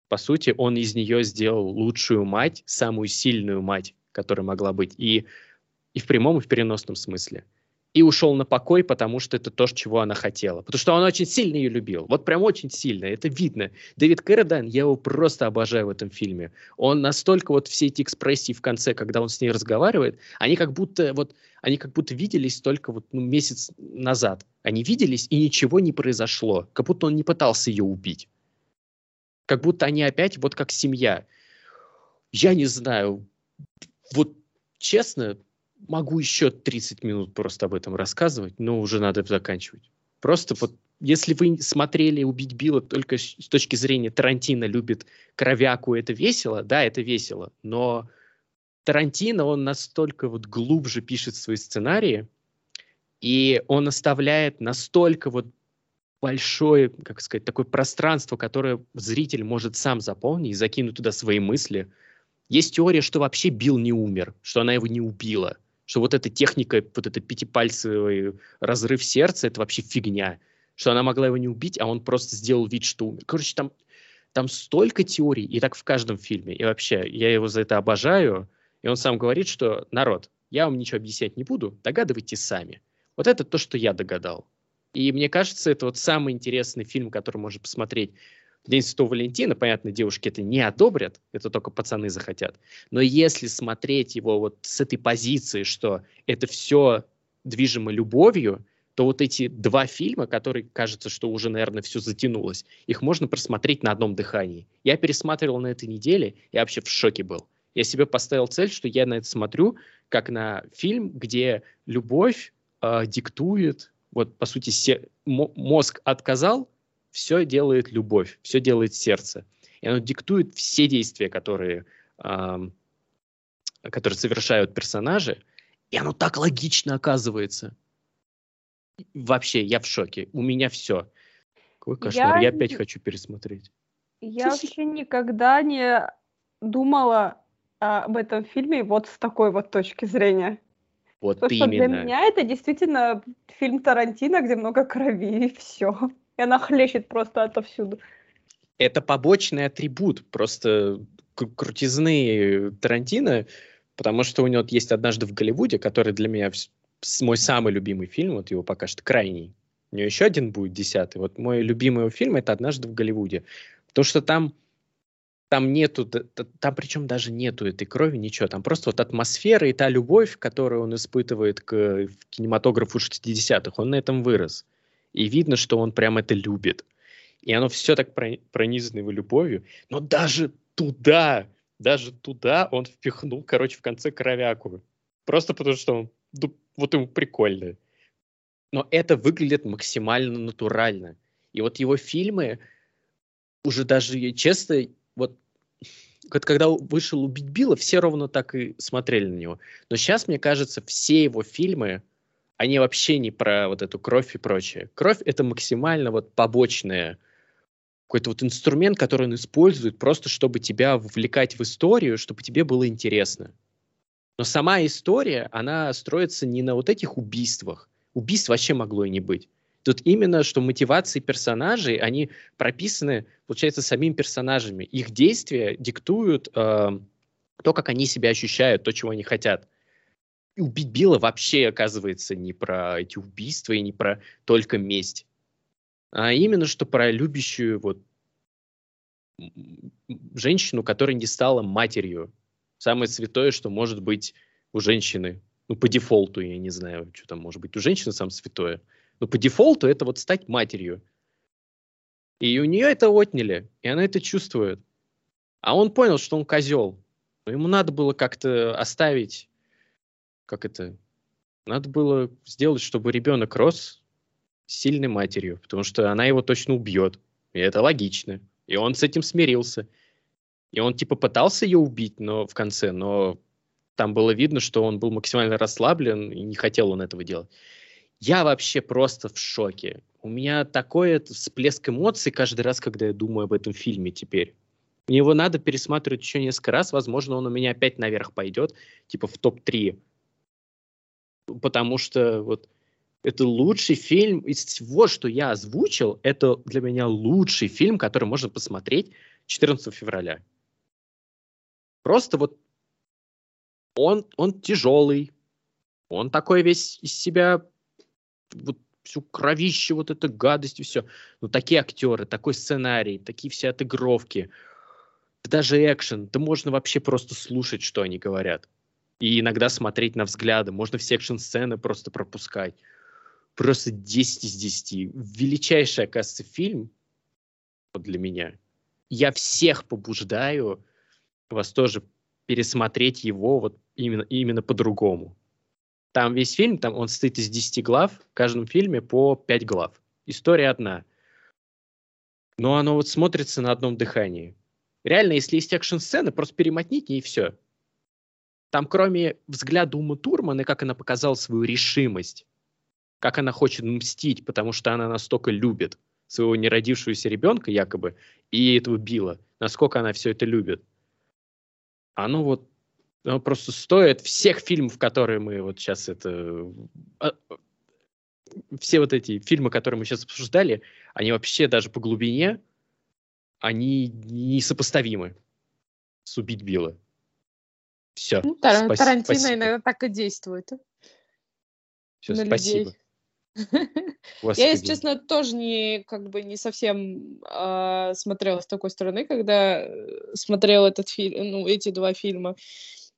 по сути, он из нее сделал лучшую мать, самую сильную мать, которая могла быть. И, и в прямом, и в переносном смысле. И ушел на покой, потому что это то, чего она хотела. Потому что он очень сильно ее любил. Вот прям очень сильно. Это видно. Дэвид Кэрридайн, я его просто обожаю в этом фильме. Он настолько вот все эти экспрессии в конце, когда он с ней разговаривает, они как будто вот они как будто виделись только вот ну, месяц назад. Они виделись, и ничего не произошло. Как будто он не пытался ее убить. Как будто они опять вот как семья. Я не знаю. Вот честно, могу еще 30 минут просто об этом рассказывать, но уже надо заканчивать. Просто вот если вы смотрели «Убить Билла» только с точки зрения Тарантино любит кровяку, это весело, да, это весело, но Тарантино, он настолько вот глубже пишет свои сценарии, и он оставляет настолько вот большое, как сказать, такое пространство, которое зритель может сам заполнить и закинуть туда свои мысли. Есть теория, что вообще Билл не умер, что она его не убила, что вот эта техника, вот этот пятипальцевый разрыв сердца, это вообще фигня, что она могла его не убить, а он просто сделал вид, что умер. Короче, там, там столько теорий, и так в каждом фильме. И вообще, я его за это обожаю. И он сам говорит, что, народ, я вам ничего объяснять не буду, догадывайтесь сами. Вот это то, что я догадал. И мне кажется, это вот самый интересный фильм, который можно посмотреть в День Святого Валентина. Понятно, девушки это не одобрят, это только пацаны захотят. Но если смотреть его вот с этой позиции, что это все движимо любовью, то вот эти два фильма, которые кажется, что уже, наверное, все затянулось, их можно просмотреть на одном дыхании. Я пересматривал на этой неделе, я вообще в шоке был. Я себе поставил цель, что я на это смотрю как на фильм, где любовь э, диктует вот по сути се- мозг отказал, все делает любовь, все делает сердце. И оно диктует все действия, которые, э, которые совершают персонажи, и оно так логично оказывается. Вообще, я в шоке. У меня все. Какой кошмар. Я, я опять хочу пересмотреть. Я вообще никогда не думала об этом фильме вот с такой вот точки зрения. Вот Потому именно. что для меня это действительно фильм Тарантино, где много крови, и все. И она хлещет просто отовсюду. Это побочный атрибут, просто крутизны Тарантино, потому что у него есть «Однажды в Голливуде», который для меня мой самый любимый фильм, вот его пока что крайний. У него еще один будет, десятый. Вот мой любимый фильм — это «Однажды в Голливуде». Потому что там там нету, там причем даже нету этой крови, ничего, там просто вот атмосфера и та любовь, которую он испытывает к кинематографу 60-х, он на этом вырос. И видно, что он прям это любит. И оно все так пронизано его любовью, но даже туда, даже туда он впихнул, короче, в конце кровяку. Просто потому что он, ну, вот ему прикольно. Но это выглядит максимально натурально. И вот его фильмы уже даже, честно, вот вот когда вышел «Убить Билла», все ровно так и смотрели на него. Но сейчас, мне кажется, все его фильмы, они вообще не про вот эту кровь и прочее. Кровь — это максимально вот побочная какой-то вот инструмент, который он использует просто, чтобы тебя вовлекать в историю, чтобы тебе было интересно. Но сама история, она строится не на вот этих убийствах. Убийств вообще могло и не быть. Тут именно, что мотивации персонажей, они прописаны, получается, самими персонажами. Их действия диктуют э, то, как они себя ощущают, то, чего они хотят. И убить Билла вообще, оказывается, не про эти убийства и не про только месть. А именно, что про любящую вот женщину, которая не стала матерью. Самое святое, что может быть у женщины. Ну, по дефолту, я не знаю, что там может быть у женщины самое святое. Но по дефолту это вот стать матерью. И у нее это отняли, и она это чувствует. А он понял, что он козел. Ему надо было как-то оставить, как это, Надо было сделать, чтобы ребенок рос сильной матерью, потому что она его точно убьет. И это логично. И он с этим смирился. И он типа пытался ее убить, но в конце, но там было видно, что он был максимально расслаблен и не хотел он этого делать. Я вообще просто в шоке. У меня такой всплеск эмоций каждый раз, когда я думаю об этом фильме теперь. Мне его надо пересматривать еще несколько раз. Возможно, он у меня опять наверх пойдет, типа в топ-3. Потому что вот это лучший фильм из всего, что я озвучил. Это для меня лучший фильм, который можно посмотреть 14 февраля. Просто вот он, он тяжелый, он такой весь из себя вот всю кровище, вот эта гадость и все. Ну, такие актеры, такой сценарий, такие все отыгровки, даже экшен, да можно вообще просто слушать, что они говорят. И иногда смотреть на взгляды. Можно все экшн-сцены просто пропускать. Просто 10 из 10. Величайший, оказывается, фильм для меня. Я всех побуждаю вас тоже пересмотреть его вот именно, именно по-другому. Там весь фильм, там он состоит из 10 глав, в каждом фильме по 5 глав. История одна. Но оно вот смотрится на одном дыхании. Реально, если есть экшн-сцены, просто перемотните и все. Там кроме взгляда Умы Турман и как она показала свою решимость, как она хочет мстить, потому что она настолько любит своего неродившегося ребенка якобы, и этого Билла, насколько она все это любит. Оно вот оно просто стоит всех фильмов, которые мы вот сейчас это... А, все вот эти фильмы, которые мы сейчас обсуждали, они вообще даже по глубине, они несопоставимы с «Убить Билла». Все. Ну, Тар- спа- Тарантино спасибо. иногда так и действует. Все, спасибо. Я, если честно, тоже не как бы не совсем э, смотрела с такой стороны, когда э, смотрела этот фильм, ну эти два фильма.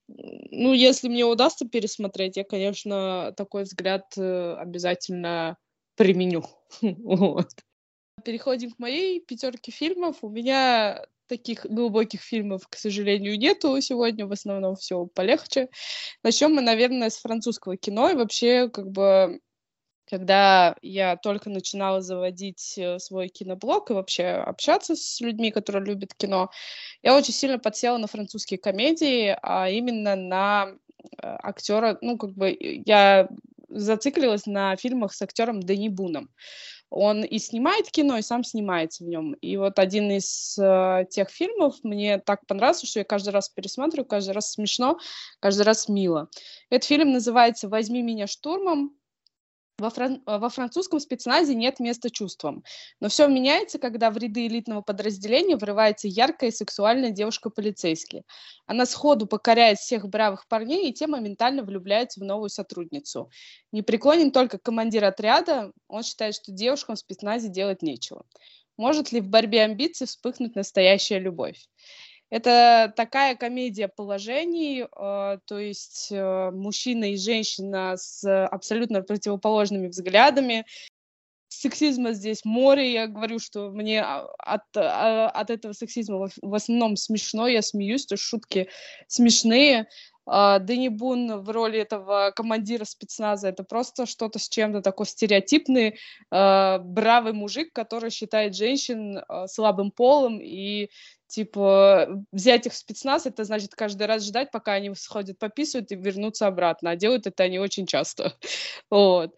Ну, если мне удастся пересмотреть, я, конечно, такой взгляд э, обязательно применю. вот. Переходим к моей пятерке фильмов. У меня таких глубоких фильмов, к сожалению, нету сегодня. В основном все полегче. Начнем мы, наверное, с французского кино. И вообще, как бы, когда я только начинала заводить э, свой киноблог и вообще общаться с людьми, которые любят кино, я очень сильно подсела на французские комедии, а именно на э, актера, ну, как бы я зациклилась на фильмах с актером Дени Буном. Он и снимает кино, и сам снимается в нем. И вот один из э, тех фильмов мне так понравился, что я каждый раз пересматриваю, каждый раз смешно, каждый раз мило. Этот фильм называется «Возьми меня штурмом». Во, фран... во французском спецназе нет места чувствам. Но все меняется, когда в ряды элитного подразделения врывается яркая сексуальная девушка-полицейский. Она сходу покоряет всех бравых парней, и те моментально влюбляются в новую сотрудницу. Не преклонен только командир отряда, он считает, что девушкам в спецназе делать нечего. Может ли в борьбе амбиций вспыхнуть настоящая любовь? Это такая комедия положений, э, то есть э, мужчина и женщина с абсолютно противоположными взглядами. Сексизма здесь море. Я говорю, что мне а, от, а, от этого сексизма в основном смешно. Я смеюсь, то есть шутки смешные. Uh, Дэнни Бун в роли этого командира спецназа это просто что-то с чем-то такой стереотипный, uh, бравый мужик, который считает женщин слабым полом и типа, взять их в спецназ, это значит каждый раз ждать, пока они сходят, пописывают и вернутся обратно. А делают это они очень часто. вот.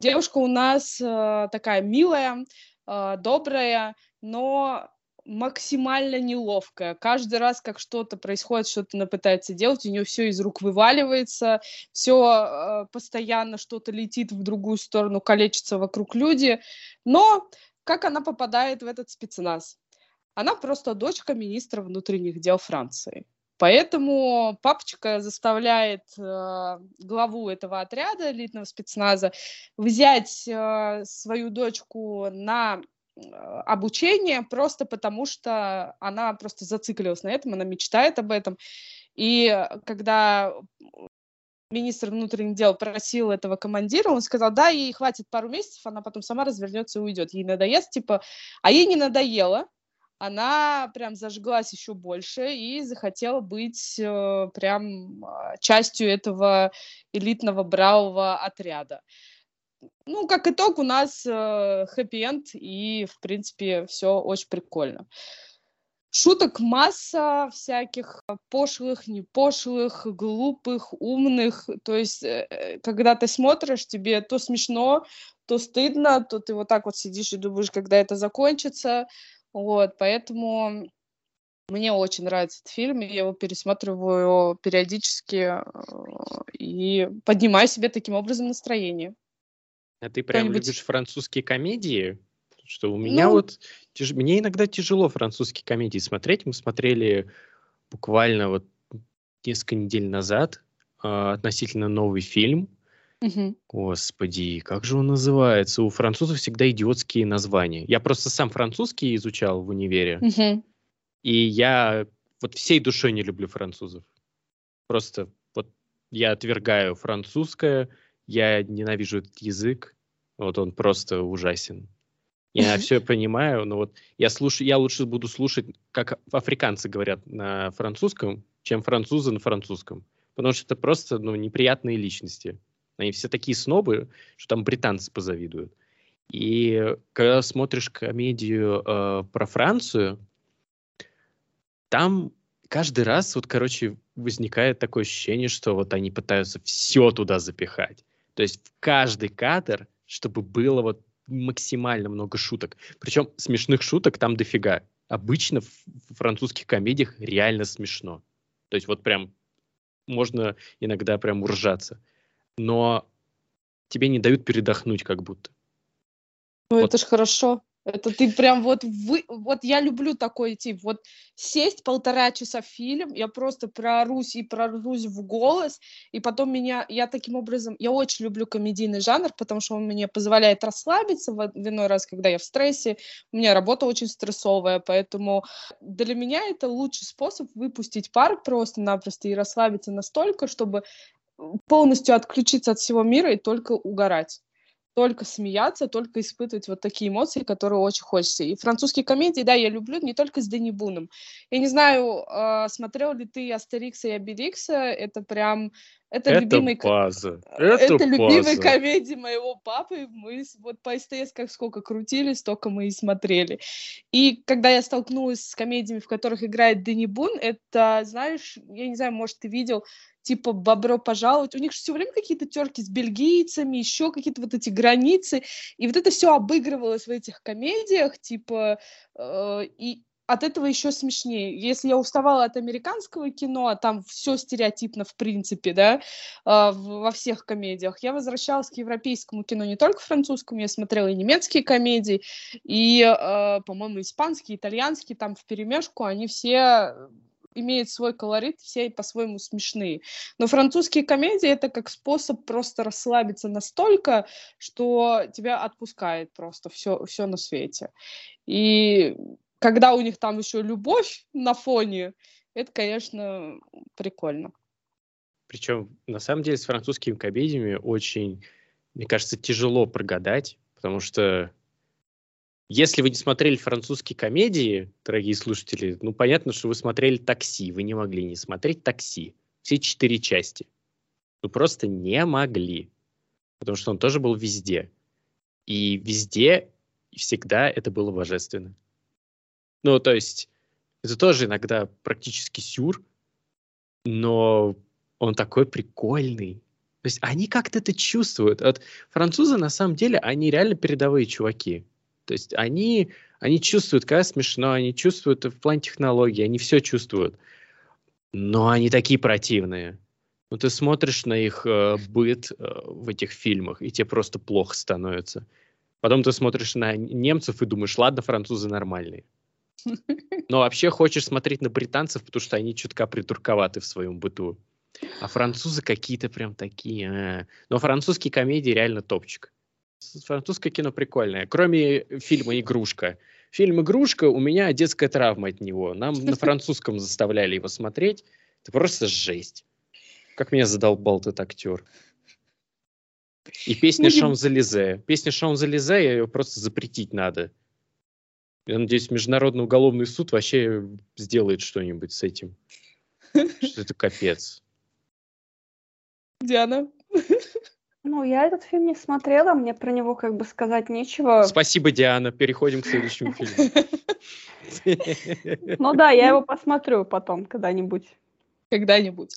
Девушка у нас э, такая милая, э, добрая, но максимально неловкая. Каждый раз, как что-то происходит, что-то она пытается делать, у нее все из рук вываливается, все э, постоянно что-то летит в другую сторону, калечится вокруг люди. Но как она попадает в этот спецназ? Она просто дочка министра внутренних дел Франции. Поэтому папочка заставляет э, главу этого отряда элитного спецназа взять э, свою дочку на э, обучение просто потому, что она просто зациклилась на этом, она мечтает об этом. И когда министр внутренних дел просил этого командира, он сказал, да, ей хватит пару месяцев, она потом сама развернется и уйдет. Ей надоест, типа, а ей не надоело, она прям зажглась еще больше и захотела быть э, прям а, частью этого элитного бравого отряда. Ну, как итог, у нас э, хэппи-энд, и, в принципе, все очень прикольно. Шуток масса всяких пошлых, не пошлых, глупых, умных. То есть, э, э, когда ты смотришь, тебе то смешно, то стыдно, то ты вот так вот сидишь и думаешь, когда это закончится. Вот, поэтому мне очень нравится этот фильм, я его пересматриваю периодически э, и поднимаю себе таким образом настроение. А ты прям любишь французские комедии? Что у меня ну... вот... Тяж... Мне иногда тяжело французские комедии смотреть. Мы смотрели буквально вот несколько недель назад э, относительно новый фильм Мгм. Господи, как же он называется? У французов всегда идиотские названия. Я просто сам французский изучал в универе, Мгм. и я вот всей душой не люблю французов. Просто вот я отвергаю французское, я ненавижу этот язык, вот он просто ужасен. Я все понимаю, но вот я слушаю, я лучше буду слушать, как африканцы говорят на французском, чем французы на французском, потому что это просто ну, неприятные личности. Они все такие снобы, что там британцы позавидуют. И когда смотришь комедию э, про Францию, там каждый раз вот, короче, возникает такое ощущение, что вот они пытаются все туда запихать. То есть в каждый кадр, чтобы было вот максимально много шуток. Причем смешных шуток там дофига. Обычно в французских комедиях реально смешно. То есть вот прям можно иногда прям уржаться но тебе не дают передохнуть как будто. Ну, вот. это ж хорошо. Это ты прям вот вы, вот я люблю такой тип, вот сесть полтора часа фильм, я просто прорусь и прорусь в голос, и потом меня, я таким образом, я очень люблю комедийный жанр, потому что он мне позволяет расслабиться в иной раз, когда я в стрессе, у меня работа очень стрессовая, поэтому для меня это лучший способ выпустить пар просто-напросто и расслабиться настолько, чтобы полностью отключиться от всего мира и только угорать только смеяться, только испытывать вот такие эмоции, которые очень хочется. И французские комедии, да, я люблю не только с Дэнни Буном. Я не знаю, э, смотрел ли ты Астерикса и Обеликса, это прям... Это, это любимый... База. Это, это любимые комедии моего папы. Мы вот по СТС как сколько крутили, столько мы и смотрели. И когда я столкнулась с комедиями, в которых играет Дэнни Бун, это, знаешь, я не знаю, может, ты видел типа «Бобро пожаловать». У них же все время какие-то терки с бельгийцами, еще какие-то вот эти границы. И вот это все обыгрывалось в этих комедиях, типа, э, и от этого еще смешнее. Если я уставала от американского кино, а там все стереотипно в принципе, да, э, во всех комедиях, я возвращалась к европейскому кино, не только французскому, я смотрела и немецкие комедии, и, э, по-моему, испанские, итальянские, там в перемешку, они все имеет свой колорит, все по-своему смешные. Но французские комедии это как способ просто расслабиться настолько, что тебя отпускает просто все, все на свете. И когда у них там еще любовь на фоне, это, конечно, прикольно. Причем, на самом деле, с французскими комедиями очень, мне кажется, тяжело прогадать, потому что если вы не смотрели французские комедии, дорогие слушатели, ну, понятно, что вы смотрели «Такси». Вы не могли не смотреть «Такси». Все четыре части. Вы просто не могли. Потому что он тоже был везде. И везде и всегда это было божественно. Ну, то есть, это тоже иногда практически сюр, но он такой прикольный. То есть они как-то это чувствуют. Вот французы, на самом деле, они реально передовые чуваки. То есть они, они чувствуют, когда смешно, они чувствуют в плане технологий, они все чувствуют. Но они такие противные. Ну, ты смотришь на их э, быт э, в этих фильмах, и тебе просто плохо становится. Потом ты смотришь на немцев и думаешь, ладно, французы нормальные. Но вообще хочешь смотреть на британцев, потому что они чутка придурковаты в своем быту. А французы какие-то прям такие. А. Но французские комедии реально топчик. Французское кино прикольное, кроме фильма «Игрушка». Фильм «Игрушка» у меня детская травма от него. Нам на французском заставляли его смотреть. Это просто жесть. Как меня задолбал этот актер. И песня Шон Зализе. Песня Шон Зализе, ее просто запретить надо. Я надеюсь, Международный уголовный суд вообще сделает что-нибудь с этим. Что это капец. Диана? Ну, я этот фильм не смотрела, мне про него как бы сказать нечего. Спасибо, Диана. Переходим к следующему фильму. Ну да, я его посмотрю потом когда-нибудь. Когда-нибудь.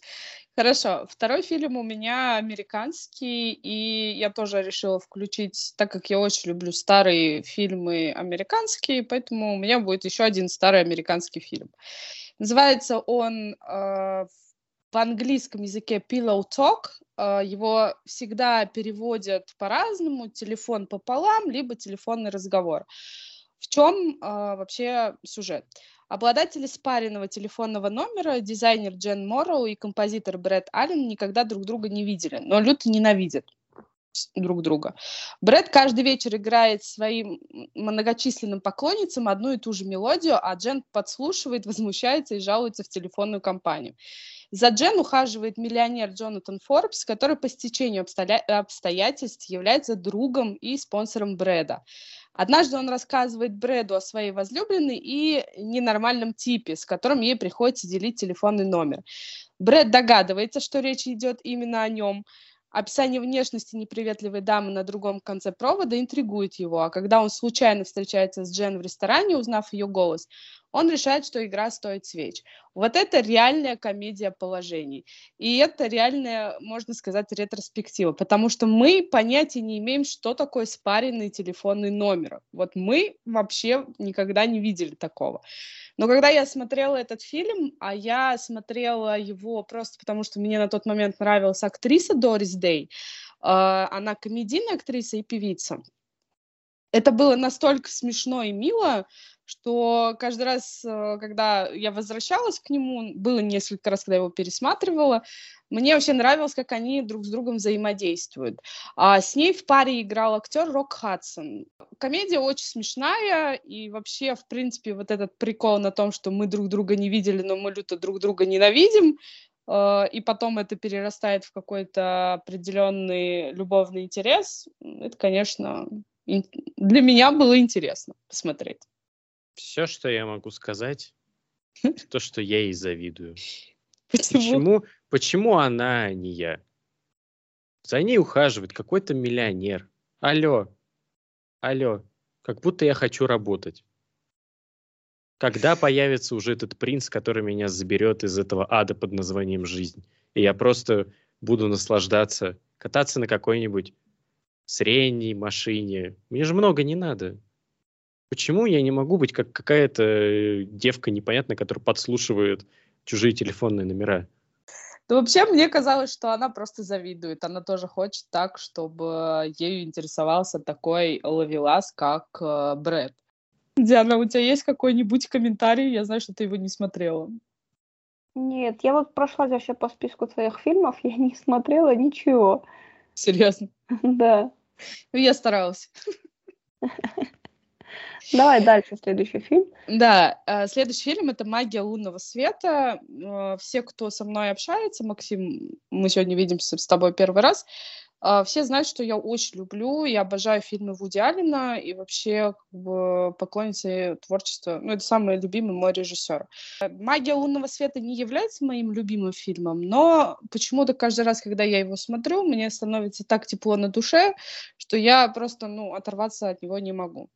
Хорошо. Второй фильм у меня американский, и я тоже решила включить, так как я очень люблю старые фильмы американские, поэтому у меня будет еще один старый американский фильм. Называется он э, в английском языке Pillow Talk. Э, его всегда переводят по-разному, телефон пополам, либо телефонный разговор. В чем э, вообще сюжет? Обладатели спаренного телефонного номера, дизайнер Джен Морроу и композитор Брэд Аллен никогда друг друга не видели, но люто ненавидят друг друга. Брэд каждый вечер играет своим многочисленным поклонницам одну и ту же мелодию, а Джен подслушивает, возмущается и жалуется в телефонную компанию. За Джен ухаживает миллионер Джонатан Форбс, который по стечению обстоятельств является другом и спонсором Брэда. Однажды он рассказывает Брэду о своей возлюбленной и ненормальном типе, с которым ей приходится делить телефонный номер. Брэд догадывается, что речь идет именно о нем. Описание внешности неприветливой дамы на другом конце провода интригует его, а когда он случайно встречается с Джен в ресторане, узнав ее голос, он решает, что игра стоит свеч. Вот это реальная комедия положений. И это реальная, можно сказать, ретроспектива, потому что мы понятия не имеем, что такое спаренный телефонный номер. Вот мы вообще никогда не видели такого. Но когда я смотрела этот фильм, а я смотрела его просто потому, что мне на тот момент нравилась актриса Дорис Дэй, а, она комедийная актриса и певица, это было настолько смешно и мило, что каждый раз, э, когда я возвращалась к нему, было несколько раз, когда я его пересматривала, мне вообще нравилось, как они друг с другом взаимодействуют. А с ней в паре играл актер Рок Хадсон. Комедия очень смешная, и вообще, в принципе, вот этот прикол на том, что мы друг друга не видели, но мы люто друг друга ненавидим, э, и потом это перерастает в какой-то определенный любовный интерес, это, конечно, для меня было интересно посмотреть. Все, что я могу сказать, то, что я ей завидую. Почему? Почему, почему она, а не я? За ней ухаживает какой-то миллионер. Алло, алло, как будто я хочу работать. Когда появится уже этот принц, который меня заберет из этого ада под названием жизнь? И я просто буду наслаждаться, кататься на какой-нибудь средней машине. Мне же много не надо. Почему я не могу быть как какая-то девка непонятная, которая подслушивает чужие телефонные номера? Ну, вообще, мне казалось, что она просто завидует. Она тоже хочет так, чтобы ею интересовался такой ловелас, как э, Брэд. Диана, у тебя есть какой-нибудь комментарий? Я знаю, что ты его не смотрела. Нет, я вот прошла вообще по списку твоих фильмов, я не смотрела ничего. Серьезно? Да. Я старалась. Давай дальше, следующий фильм. Да, э, следующий фильм — это «Магия лунного света». Э, все, кто со мной общается, Максим, мы сегодня видимся с тобой первый раз, э, все знают, что я очень люблю и обожаю фильмы Вуди Аллена и вообще как бы, поклонница творчества. Ну, это самый любимый мой режиссер. «Магия лунного света» не является моим любимым фильмом, но почему-то каждый раз, когда я его смотрю, мне становится так тепло на душе, что я просто, ну, оторваться от него не могу.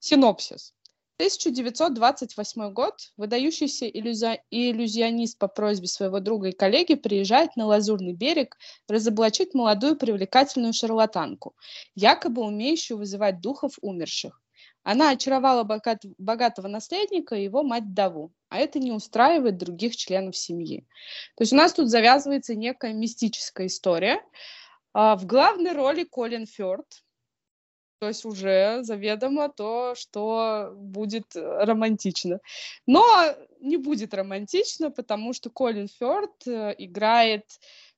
Синопсис. 1928 год. Выдающийся иллюзи... иллюзионист по просьбе своего друга и коллеги приезжает на Лазурный берег разоблачить молодую привлекательную шарлатанку, якобы умеющую вызывать духов умерших. Она очаровала богат... богатого наследника и его мать-даву, а это не устраивает других членов семьи. То есть у нас тут завязывается некая мистическая история. А, в главной роли Колин Фёрд, то есть уже заведомо то, что будет э, романтично. Но не будет романтично, потому что Колин Фёрд э, играет,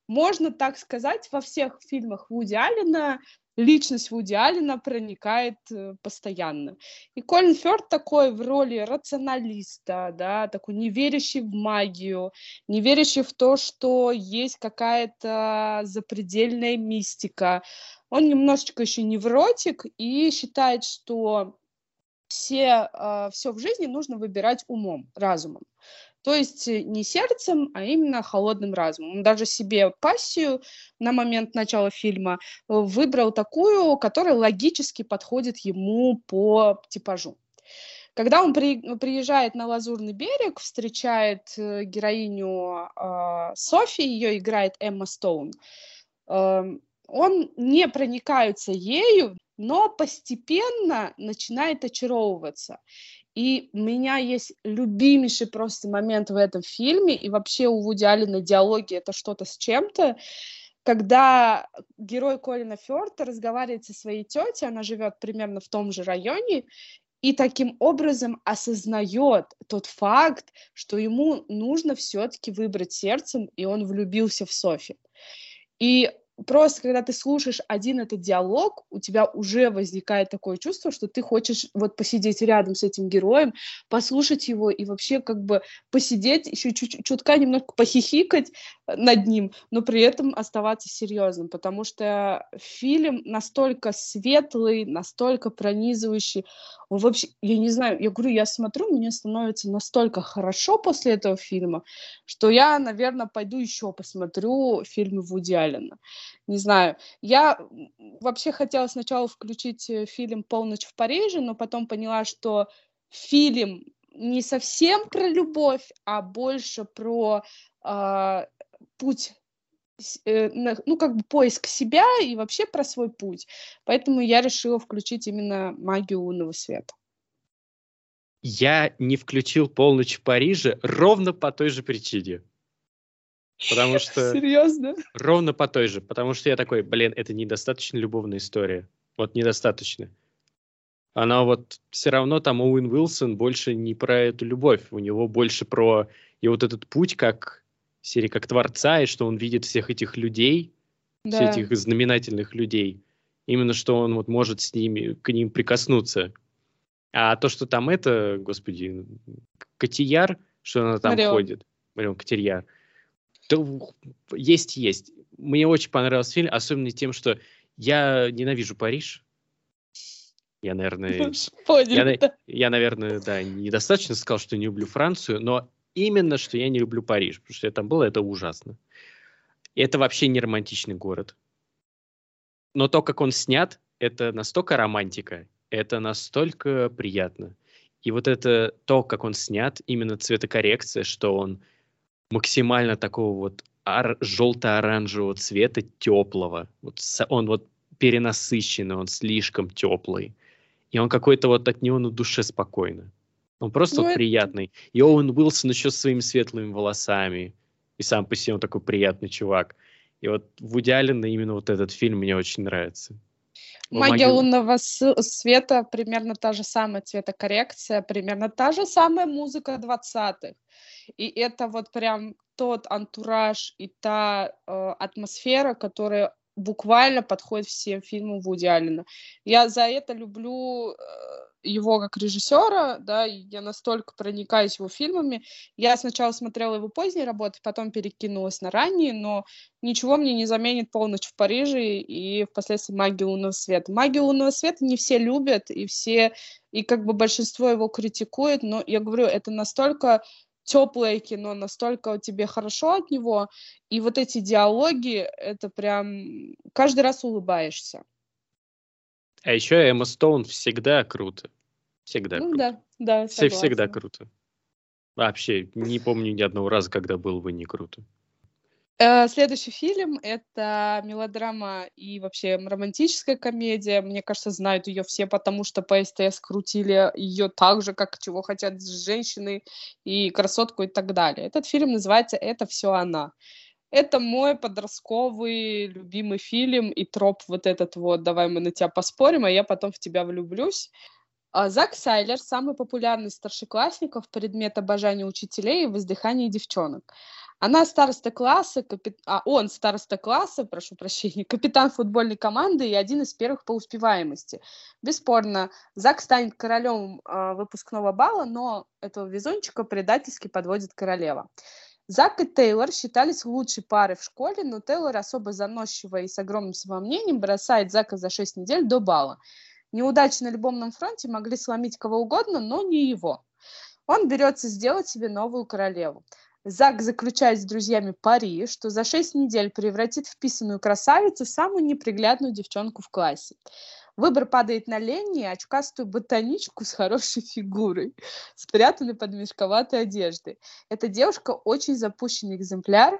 можно так сказать, во всех фильмах Вуди Аллена личность Вуди Аллена проникает э, постоянно. И Колин Фёрд такой в роли рационалиста, да, такой не верящий в магию, не верящий в то, что есть какая-то запредельная мистика, он немножечко еще невротик и считает, что все, э, все в жизни нужно выбирать умом, разумом. То есть э, не сердцем, а именно холодным разумом. Он даже себе пассию на момент начала фильма э, выбрал такую, которая логически подходит ему по типажу. Когда он при, приезжает на Лазурный берег, встречает э, героиню э, Софи, ее играет Эмма Стоун, э, он не проникается ею, но постепенно начинает очаровываться. И у меня есть любимейший просто момент в этом фильме, и вообще у Вуди Аллена диалоги это что-то с чем-то, когда герой Колина Фёрта разговаривает со своей тетей, она живет примерно в том же районе, и таким образом осознает тот факт, что ему нужно все-таки выбрать сердцем, и он влюбился в Софи. И просто когда ты слушаешь один этот диалог, у тебя уже возникает такое чувство, что ты хочешь вот посидеть рядом с этим героем, послушать его и вообще как бы посидеть, еще чуть чутка немножко похихикать над ним, но при этом оставаться серьезным, потому что фильм настолько светлый, настолько пронизывающий, он вообще, я не знаю, я говорю, я смотрю, мне становится настолько хорошо после этого фильма, что я, наверное, пойду еще посмотрю фильмы Вуди Аллена не знаю. Я вообще хотела сначала включить э, фильм «Полночь в Париже», но потом поняла, что фильм не совсем про любовь, а больше про э, путь ну, как бы поиск себя и вообще про свой путь. Поэтому я решила включить именно магию лунного света. Я не включил «Полночь в Париже» ровно по той же причине. Потому что... Серьезно? Ровно по той же. Потому что я такой, блин, это недостаточно любовная история. Вот недостаточно. Она вот все равно там Оуэн Уилсон больше не про эту любовь. У него больше про и вот этот путь как серии как творца, и что он видит всех этих людей, да. всех этих знаменательных людей. Именно что он вот может с ними, к ним прикоснуться. А то, что там это, господи, Котияр, что она там Марион. ходит, Марион Котияр, есть, есть. Мне очень понравился фильм, особенно тем, что я ненавижу Париж. Я, наверное, Понял, я, да. я, наверное, да, недостаточно сказал, что не люблю Францию, но именно, что я не люблю Париж, потому что я там был, это ужасно. И это вообще не романтичный город. Но то, как он снят, это настолько романтика, это настолько приятно. И вот это то, как он снят, именно цветокоррекция, что он максимально такого вот ор- желто-оранжевого цвета, теплого. Вот он вот перенасыщенный, он слишком теплый. И он какой-то вот от него на душе спокойно. Он просто ну, вот приятный. И Оуэн Уилсон еще с своими светлыми волосами. И сам по себе он такой приятный чувак. И вот в идеале именно вот этот фильм мне очень нравится. Магия лунного света, примерно та же самая цветокоррекция, примерно та же самая музыка 20-х. И это вот прям тот антураж и та э, атмосфера, которая буквально подходит всем фильмам Вуди Аллена. Я за это люблю э, его как режиссера, да, я настолько проникаюсь его фильмами. Я сначала смотрела его поздние работы, потом перекинулась на ранние, но ничего мне не заменит «Полночь в Париже» и впоследствии «Магию лунного света». «Магию лунного света» не все любят, и все, и как бы большинство его критикует, но я говорю, это настолько теплое кино, настолько тебе хорошо от него, и вот эти диалоги, это прям каждый раз улыбаешься. А еще Эмма Стоун всегда круто. Всегда ну, круто. Да, да, Все всегда круто. Вообще, не помню ни одного раза, когда было бы не круто. Э, следующий фильм — это мелодрама и вообще романтическая комедия. Мне кажется, знают ее все, потому что по СТС крутили ее так же, как «Чего хотят женщины» и «Красотку» и так далее. Этот фильм называется «Это все она». Это мой подростковый любимый фильм и троп вот этот вот «давай мы на тебя поспорим, а я потом в тебя влюблюсь». А, Зак Сайлер – самый популярный старшеклассников предмет обожания учителей и воздыхания девчонок. Она староста класса, капит... а он староста класса, прошу прощения, капитан футбольной команды и один из первых по успеваемости. Бесспорно, Зак станет королем э, выпускного бала, но этого везунчика предательски подводит королева. Зак и Тейлор считались лучшей парой в школе, но Тейлор особо заносчиво и с огромным самомнением бросает Зака за 6 недель до бала. Неудачи на любовном фронте могли сломить кого угодно, но не его. Он берется сделать себе новую королеву. Зак заключает с друзьями пари, что за шесть недель превратит вписанную красавицу в самую неприглядную девчонку в классе. Выбор падает на Ленни, очкастую ботаничку с хорошей фигурой, спрятанной под мешковатой одеждой. Эта девушка очень запущенный экземпляр,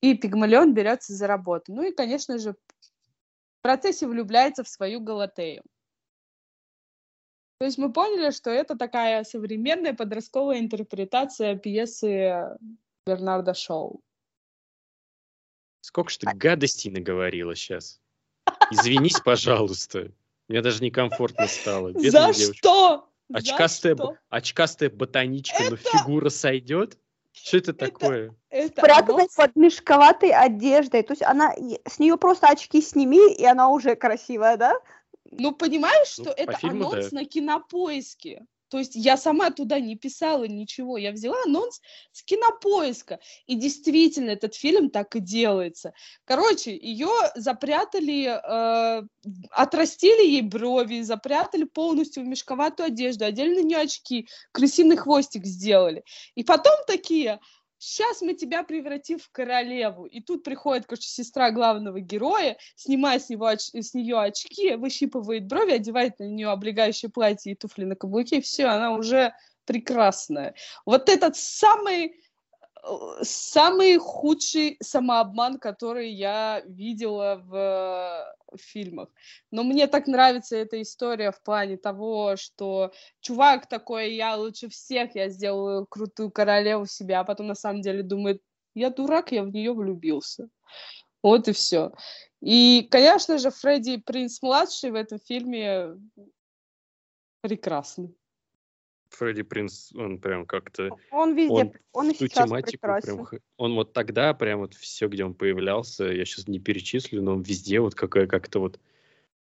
и Пигмалион берется за работу. Ну и, конечно же, в процессе влюбляется в свою Галатею. То есть мы поняли, что это такая современная подростковая интерпретация пьесы Бернарда Шоу. Сколько ж ты а гадостей наговорила сейчас. Извинись, пожалуйста. Мне даже некомфортно стало. Бедная За девочка. что? Очкастая, За что? очкастая ботаничка, это... но фигура сойдет? Что это, это такое? Это Спрятанной анонс... под мешковатой одеждой. То есть она с нее просто очки сними, и она уже красивая, да? Ну, понимаешь, ну, что это фильму, анонс да. на кинопоиске. То есть я сама туда не писала ничего, я взяла анонс с кинопоиска. И действительно, этот фильм так и делается. Короче, ее запрятали, э, отрастили ей брови, запрятали полностью в мешковатую одежду, одели на нее очки, крысиный хвостик сделали. И потом такие, сейчас мы тебя превратим в королеву. И тут приходит, короче, сестра главного героя, снимает с, него оч- с нее очки, выщипывает брови, одевает на нее облегающее платье и туфли на каблуке, и все, она уже прекрасная. Вот этот самый самый худший самообман, который я видела в, в фильмах. Но мне так нравится эта история в плане того, что чувак такой, я лучше всех, я сделаю крутую королеву себе, а потом на самом деле думает, я дурак, я в нее влюбился. Вот и все. И, конечно же, Фредди Принц младший в этом фильме прекрасный. Фредди Принц, он прям как-то... Он везде, он, он и сейчас тематику прекрасен. Прям, он вот тогда прям вот все, где он появлялся, я сейчас не перечислю, но он везде вот какая как-то вот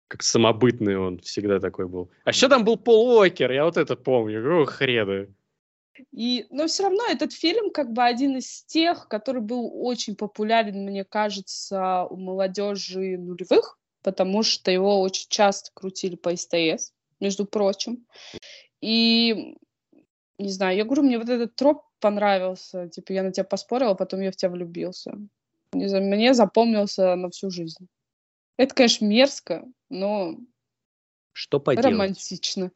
как самобытный он всегда такой был. А еще там был Пол Уокер, я вот это помню, какого хрена. И, но все равно этот фильм как бы один из тех, который был очень популярен, мне кажется, у молодежи нулевых, потому что его очень часто крутили по СТС, между прочим. И, не знаю, я говорю, мне вот этот троп понравился. Типа, я на тебя поспорила, потом я в тебя влюбился. Не знаю, мне запомнился на всю жизнь. Это, конечно, мерзко, но что поделать? романтично.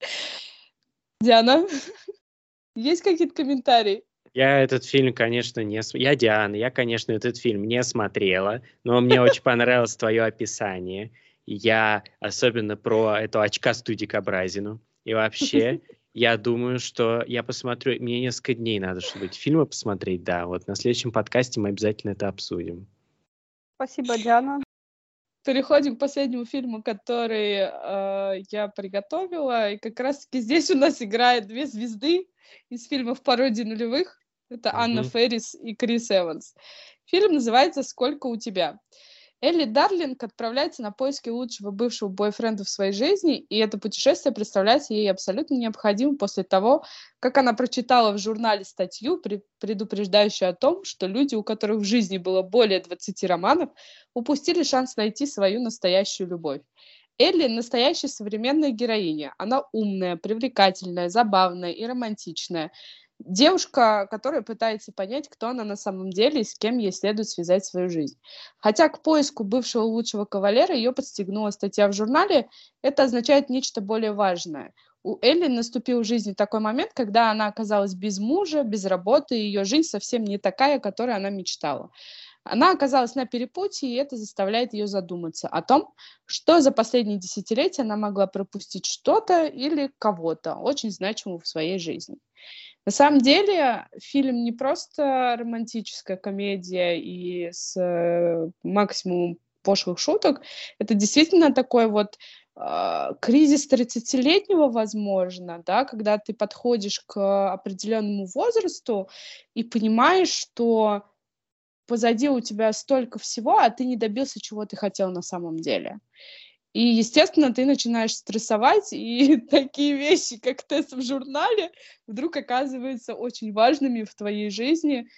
Диана, есть какие-то комментарии? Я этот фильм, конечно, не... Я Диана, я, конечно, этот фильм не смотрела, но мне очень понравилось твое описание. Я особенно про эту очкастую дикобразину. И вообще, я думаю, что я посмотрю... Мне несколько дней надо, чтобы эти фильмы посмотреть, да. Вот на следующем подкасте мы обязательно это обсудим. Спасибо, Диана. Переходим к последнему фильму, который э, я приготовила. И как раз-таки здесь у нас играют две звезды из фильмов пародии нулевых. Это mm-hmm. Анна Феррис и Крис Эванс. Фильм называется «Сколько у тебя?». Элли Дарлинг отправляется на поиски лучшего бывшего бойфренда в своей жизни, и это путешествие представляется ей абсолютно необходимым после того, как она прочитала в журнале статью, предупреждающую о том, что люди, у которых в жизни было более 20 романов, упустили шанс найти свою настоящую любовь. Элли – настоящая современная героиня. Она умная, привлекательная, забавная и романтичная. Девушка, которая пытается понять, кто она на самом деле и с кем ей следует связать свою жизнь. Хотя к поиску бывшего лучшего кавалера ее подстегнула статья в журнале, это означает нечто более важное. У Элли наступил в жизни такой момент, когда она оказалась без мужа, без работы, и ее жизнь совсем не такая, о которой она мечтала. Она оказалась на перепутье, и это заставляет ее задуматься о том, что за последние десятилетия она могла пропустить что-то или кого-то очень значимого в своей жизни. На самом деле фильм не просто романтическая комедия и с э, максимумом пошлых шуток, это действительно такой вот э, кризис 30-летнего, возможно, да, когда ты подходишь к определенному возрасту и понимаешь, что позади у тебя столько всего, а ты не добился, чего ты хотел на самом деле. И, естественно, ты начинаешь стрессовать, и такие вещи, как тест в журнале, вдруг оказываются очень важными в твоей жизни,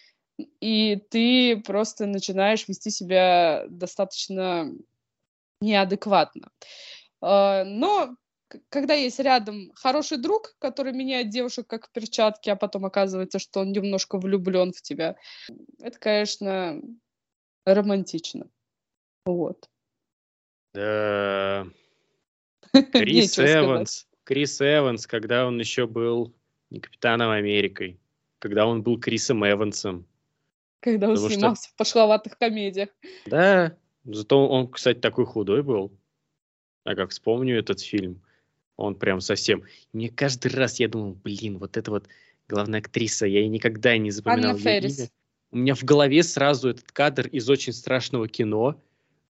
и ты просто начинаешь вести себя достаточно неадекватно. А, но когда есть рядом хороший друг, который меняет девушек как перчатки, а потом оказывается, что он немножко влюблен в тебя, это, конечно, романтично. Вот. Да. Крис Эванс. Крис Эванс, когда он еще был не капитаном Америкой, когда он был Крисом Эвансом. Когда он Потому снимался что... в пошловатых комедиях. Да, зато он, кстати, такой худой был. А как вспомню этот фильм, он прям совсем... Мне каждый раз я думал, блин, вот это вот главная актриса, я ей никогда не запоминал Анна Феррис. имя. У меня в голове сразу этот кадр из очень страшного кино,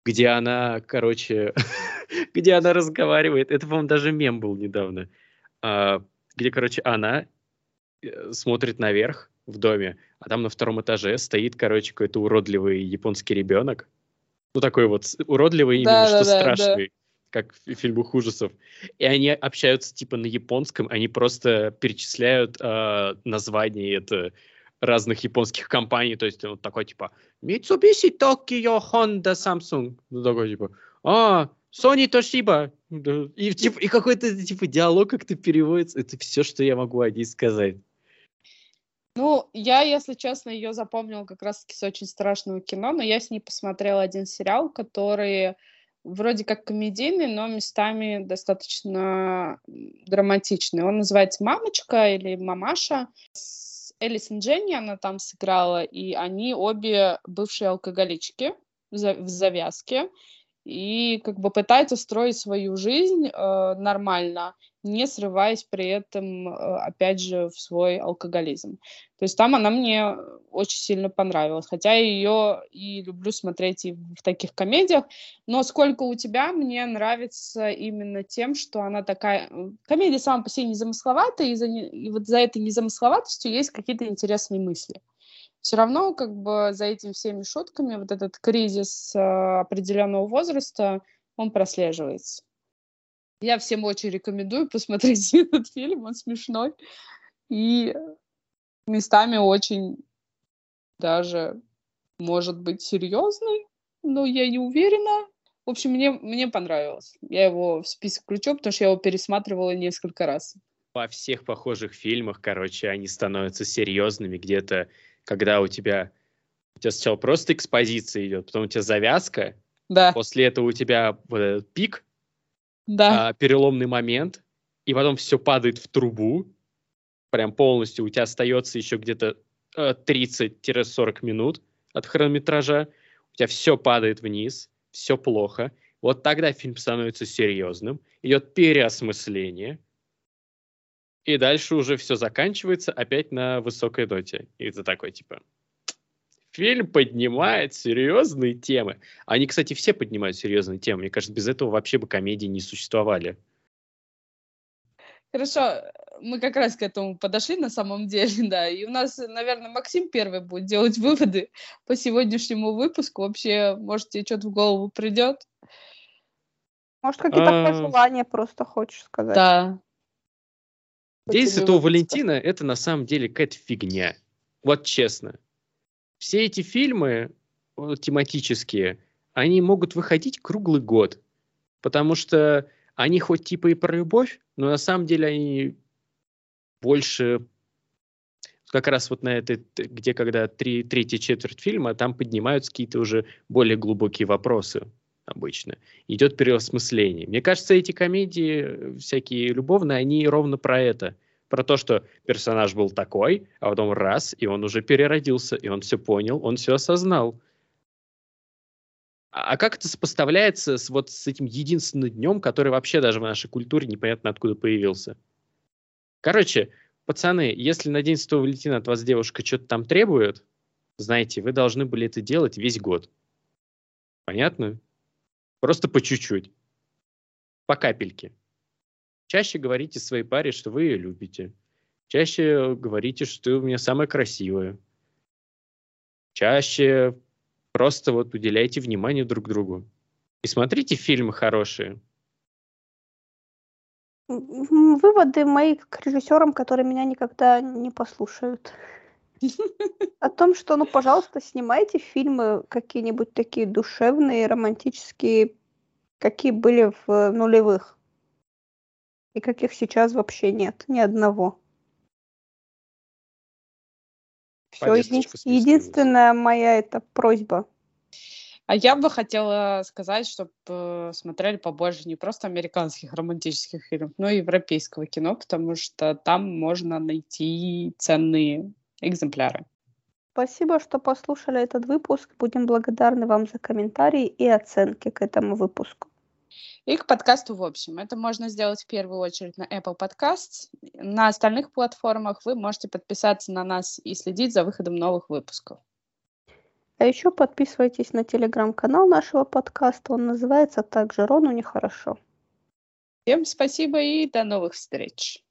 где она, короче, где она разговаривает. Это, по-моему, даже мем был недавно. А, где, короче, она э, смотрит наверх в доме, а там на втором этаже стоит, короче, какой-то уродливый японский ребенок. Ну, такой вот уродливый именно, да, что да, страшный. Да как в фильмах ужасов. И они общаются типа на японском, они просто перечисляют э, названия это разных японских компаний, то есть вот такой типа Mitsubishi, Tokyo, Honda, Samsung, ну такой типа, а, Sony, Toshiba, и, типа, и какой-то типа диалог как-то переводится, это все, что я могу о ней сказать. Ну, я, если честно, ее запомнила как раз-таки с очень страшного кино, но я с ней посмотрела один сериал, который вроде как комедийный, но местами достаточно драматичный. Он называется «Мамочка» или «Мамаша». С Элисон Дженни она там сыграла, и они обе бывшие алкоголички в завязке и как бы пытаются строить свою жизнь э, нормально, не срываясь при этом, э, опять же, в свой алкоголизм. То есть там она мне очень сильно понравилась, хотя я ее и люблю смотреть и в таких комедиях, но сколько у тебя мне нравится именно тем, что она такая... Комедия сама по себе незамысловатая, и, за... и вот за этой незамысловатостью есть какие-то интересные мысли все равно как бы за этими всеми шутками вот этот кризис э, определенного возраста, он прослеживается. Я всем очень рекомендую посмотреть этот фильм, он смешной и местами очень даже может быть серьезный, но я не уверена. В общем, мне, мне понравилось. Я его в список включу, потому что я его пересматривала несколько раз. Во всех похожих фильмах, короче, они становятся серьезными где-то когда у тебя, у тебя сначала просто экспозиция идет, потом у тебя завязка, да. после этого у тебя вот этот пик, да. а, переломный момент, и потом все падает в трубу, прям полностью, у тебя остается еще где-то э, 30-40 минут от хронометража, у тебя все падает вниз, все плохо. Вот тогда фильм становится серьезным, идет переосмысление, и дальше уже все заканчивается опять на высокой доте. И это такой, типа, фильм поднимает серьезные темы. Они, кстати, все поднимают серьезные темы. Мне кажется, без этого вообще бы комедии не существовали. Хорошо, мы как раз к этому подошли на самом деле, да. И у нас, наверное, Максим первый будет делать выводы по сегодняшнему выпуску. Вообще, может, тебе что-то в голову придет? Может, какие-то а... пожелания просто хочешь сказать? Да. День Святого Валентина — это на самом деле какая-то фигня. Вот честно. Все эти фильмы тематические, они могут выходить круглый год. Потому что они хоть типа и про любовь, но на самом деле они больше как раз вот на этой, где когда три, третья четверть фильма, там поднимаются какие-то уже более глубокие вопросы обычно. Идет переосмысление. Мне кажется, эти комедии э, всякие любовные, они ровно про это. Про то, что персонаж был такой, а потом раз, и он уже переродился, и он все понял, он все осознал. А, а как это сопоставляется с вот с этим единственным днем, который вообще даже в нашей культуре непонятно откуда появился? Короче, пацаны, если на День Святого Валентина от вас девушка что-то там требует, знаете, вы должны были это делать весь год. Понятно? Просто по чуть-чуть. По капельке. Чаще говорите своей паре, что вы ее любите. Чаще говорите, что ты у меня самая красивая. Чаще просто вот уделяйте внимание друг другу. И смотрите фильмы хорошие. Выводы мои к режиссерам, которые меня никогда не послушают. О том, что, ну, пожалуйста, снимайте фильмы какие-нибудь такие душевные, романтические, какие были в нулевых. И каких сейчас вообще нет, ни одного. Все, листьями. единственная моя это просьба. А я бы хотела сказать, чтобы смотрели побольше не просто американских романтических фильмов, но и европейского кино, потому что там можно найти ценные экземпляры. Спасибо, что послушали этот выпуск. Будем благодарны вам за комментарии и оценки к этому выпуску. И к подкасту в общем. Это можно сделать в первую очередь на Apple Podcasts. На остальных платформах вы можете подписаться на нас и следить за выходом новых выпусков. А еще подписывайтесь на телеграм-канал нашего подкаста. Он называется также «Рону нехорошо». Всем спасибо и до новых встреч.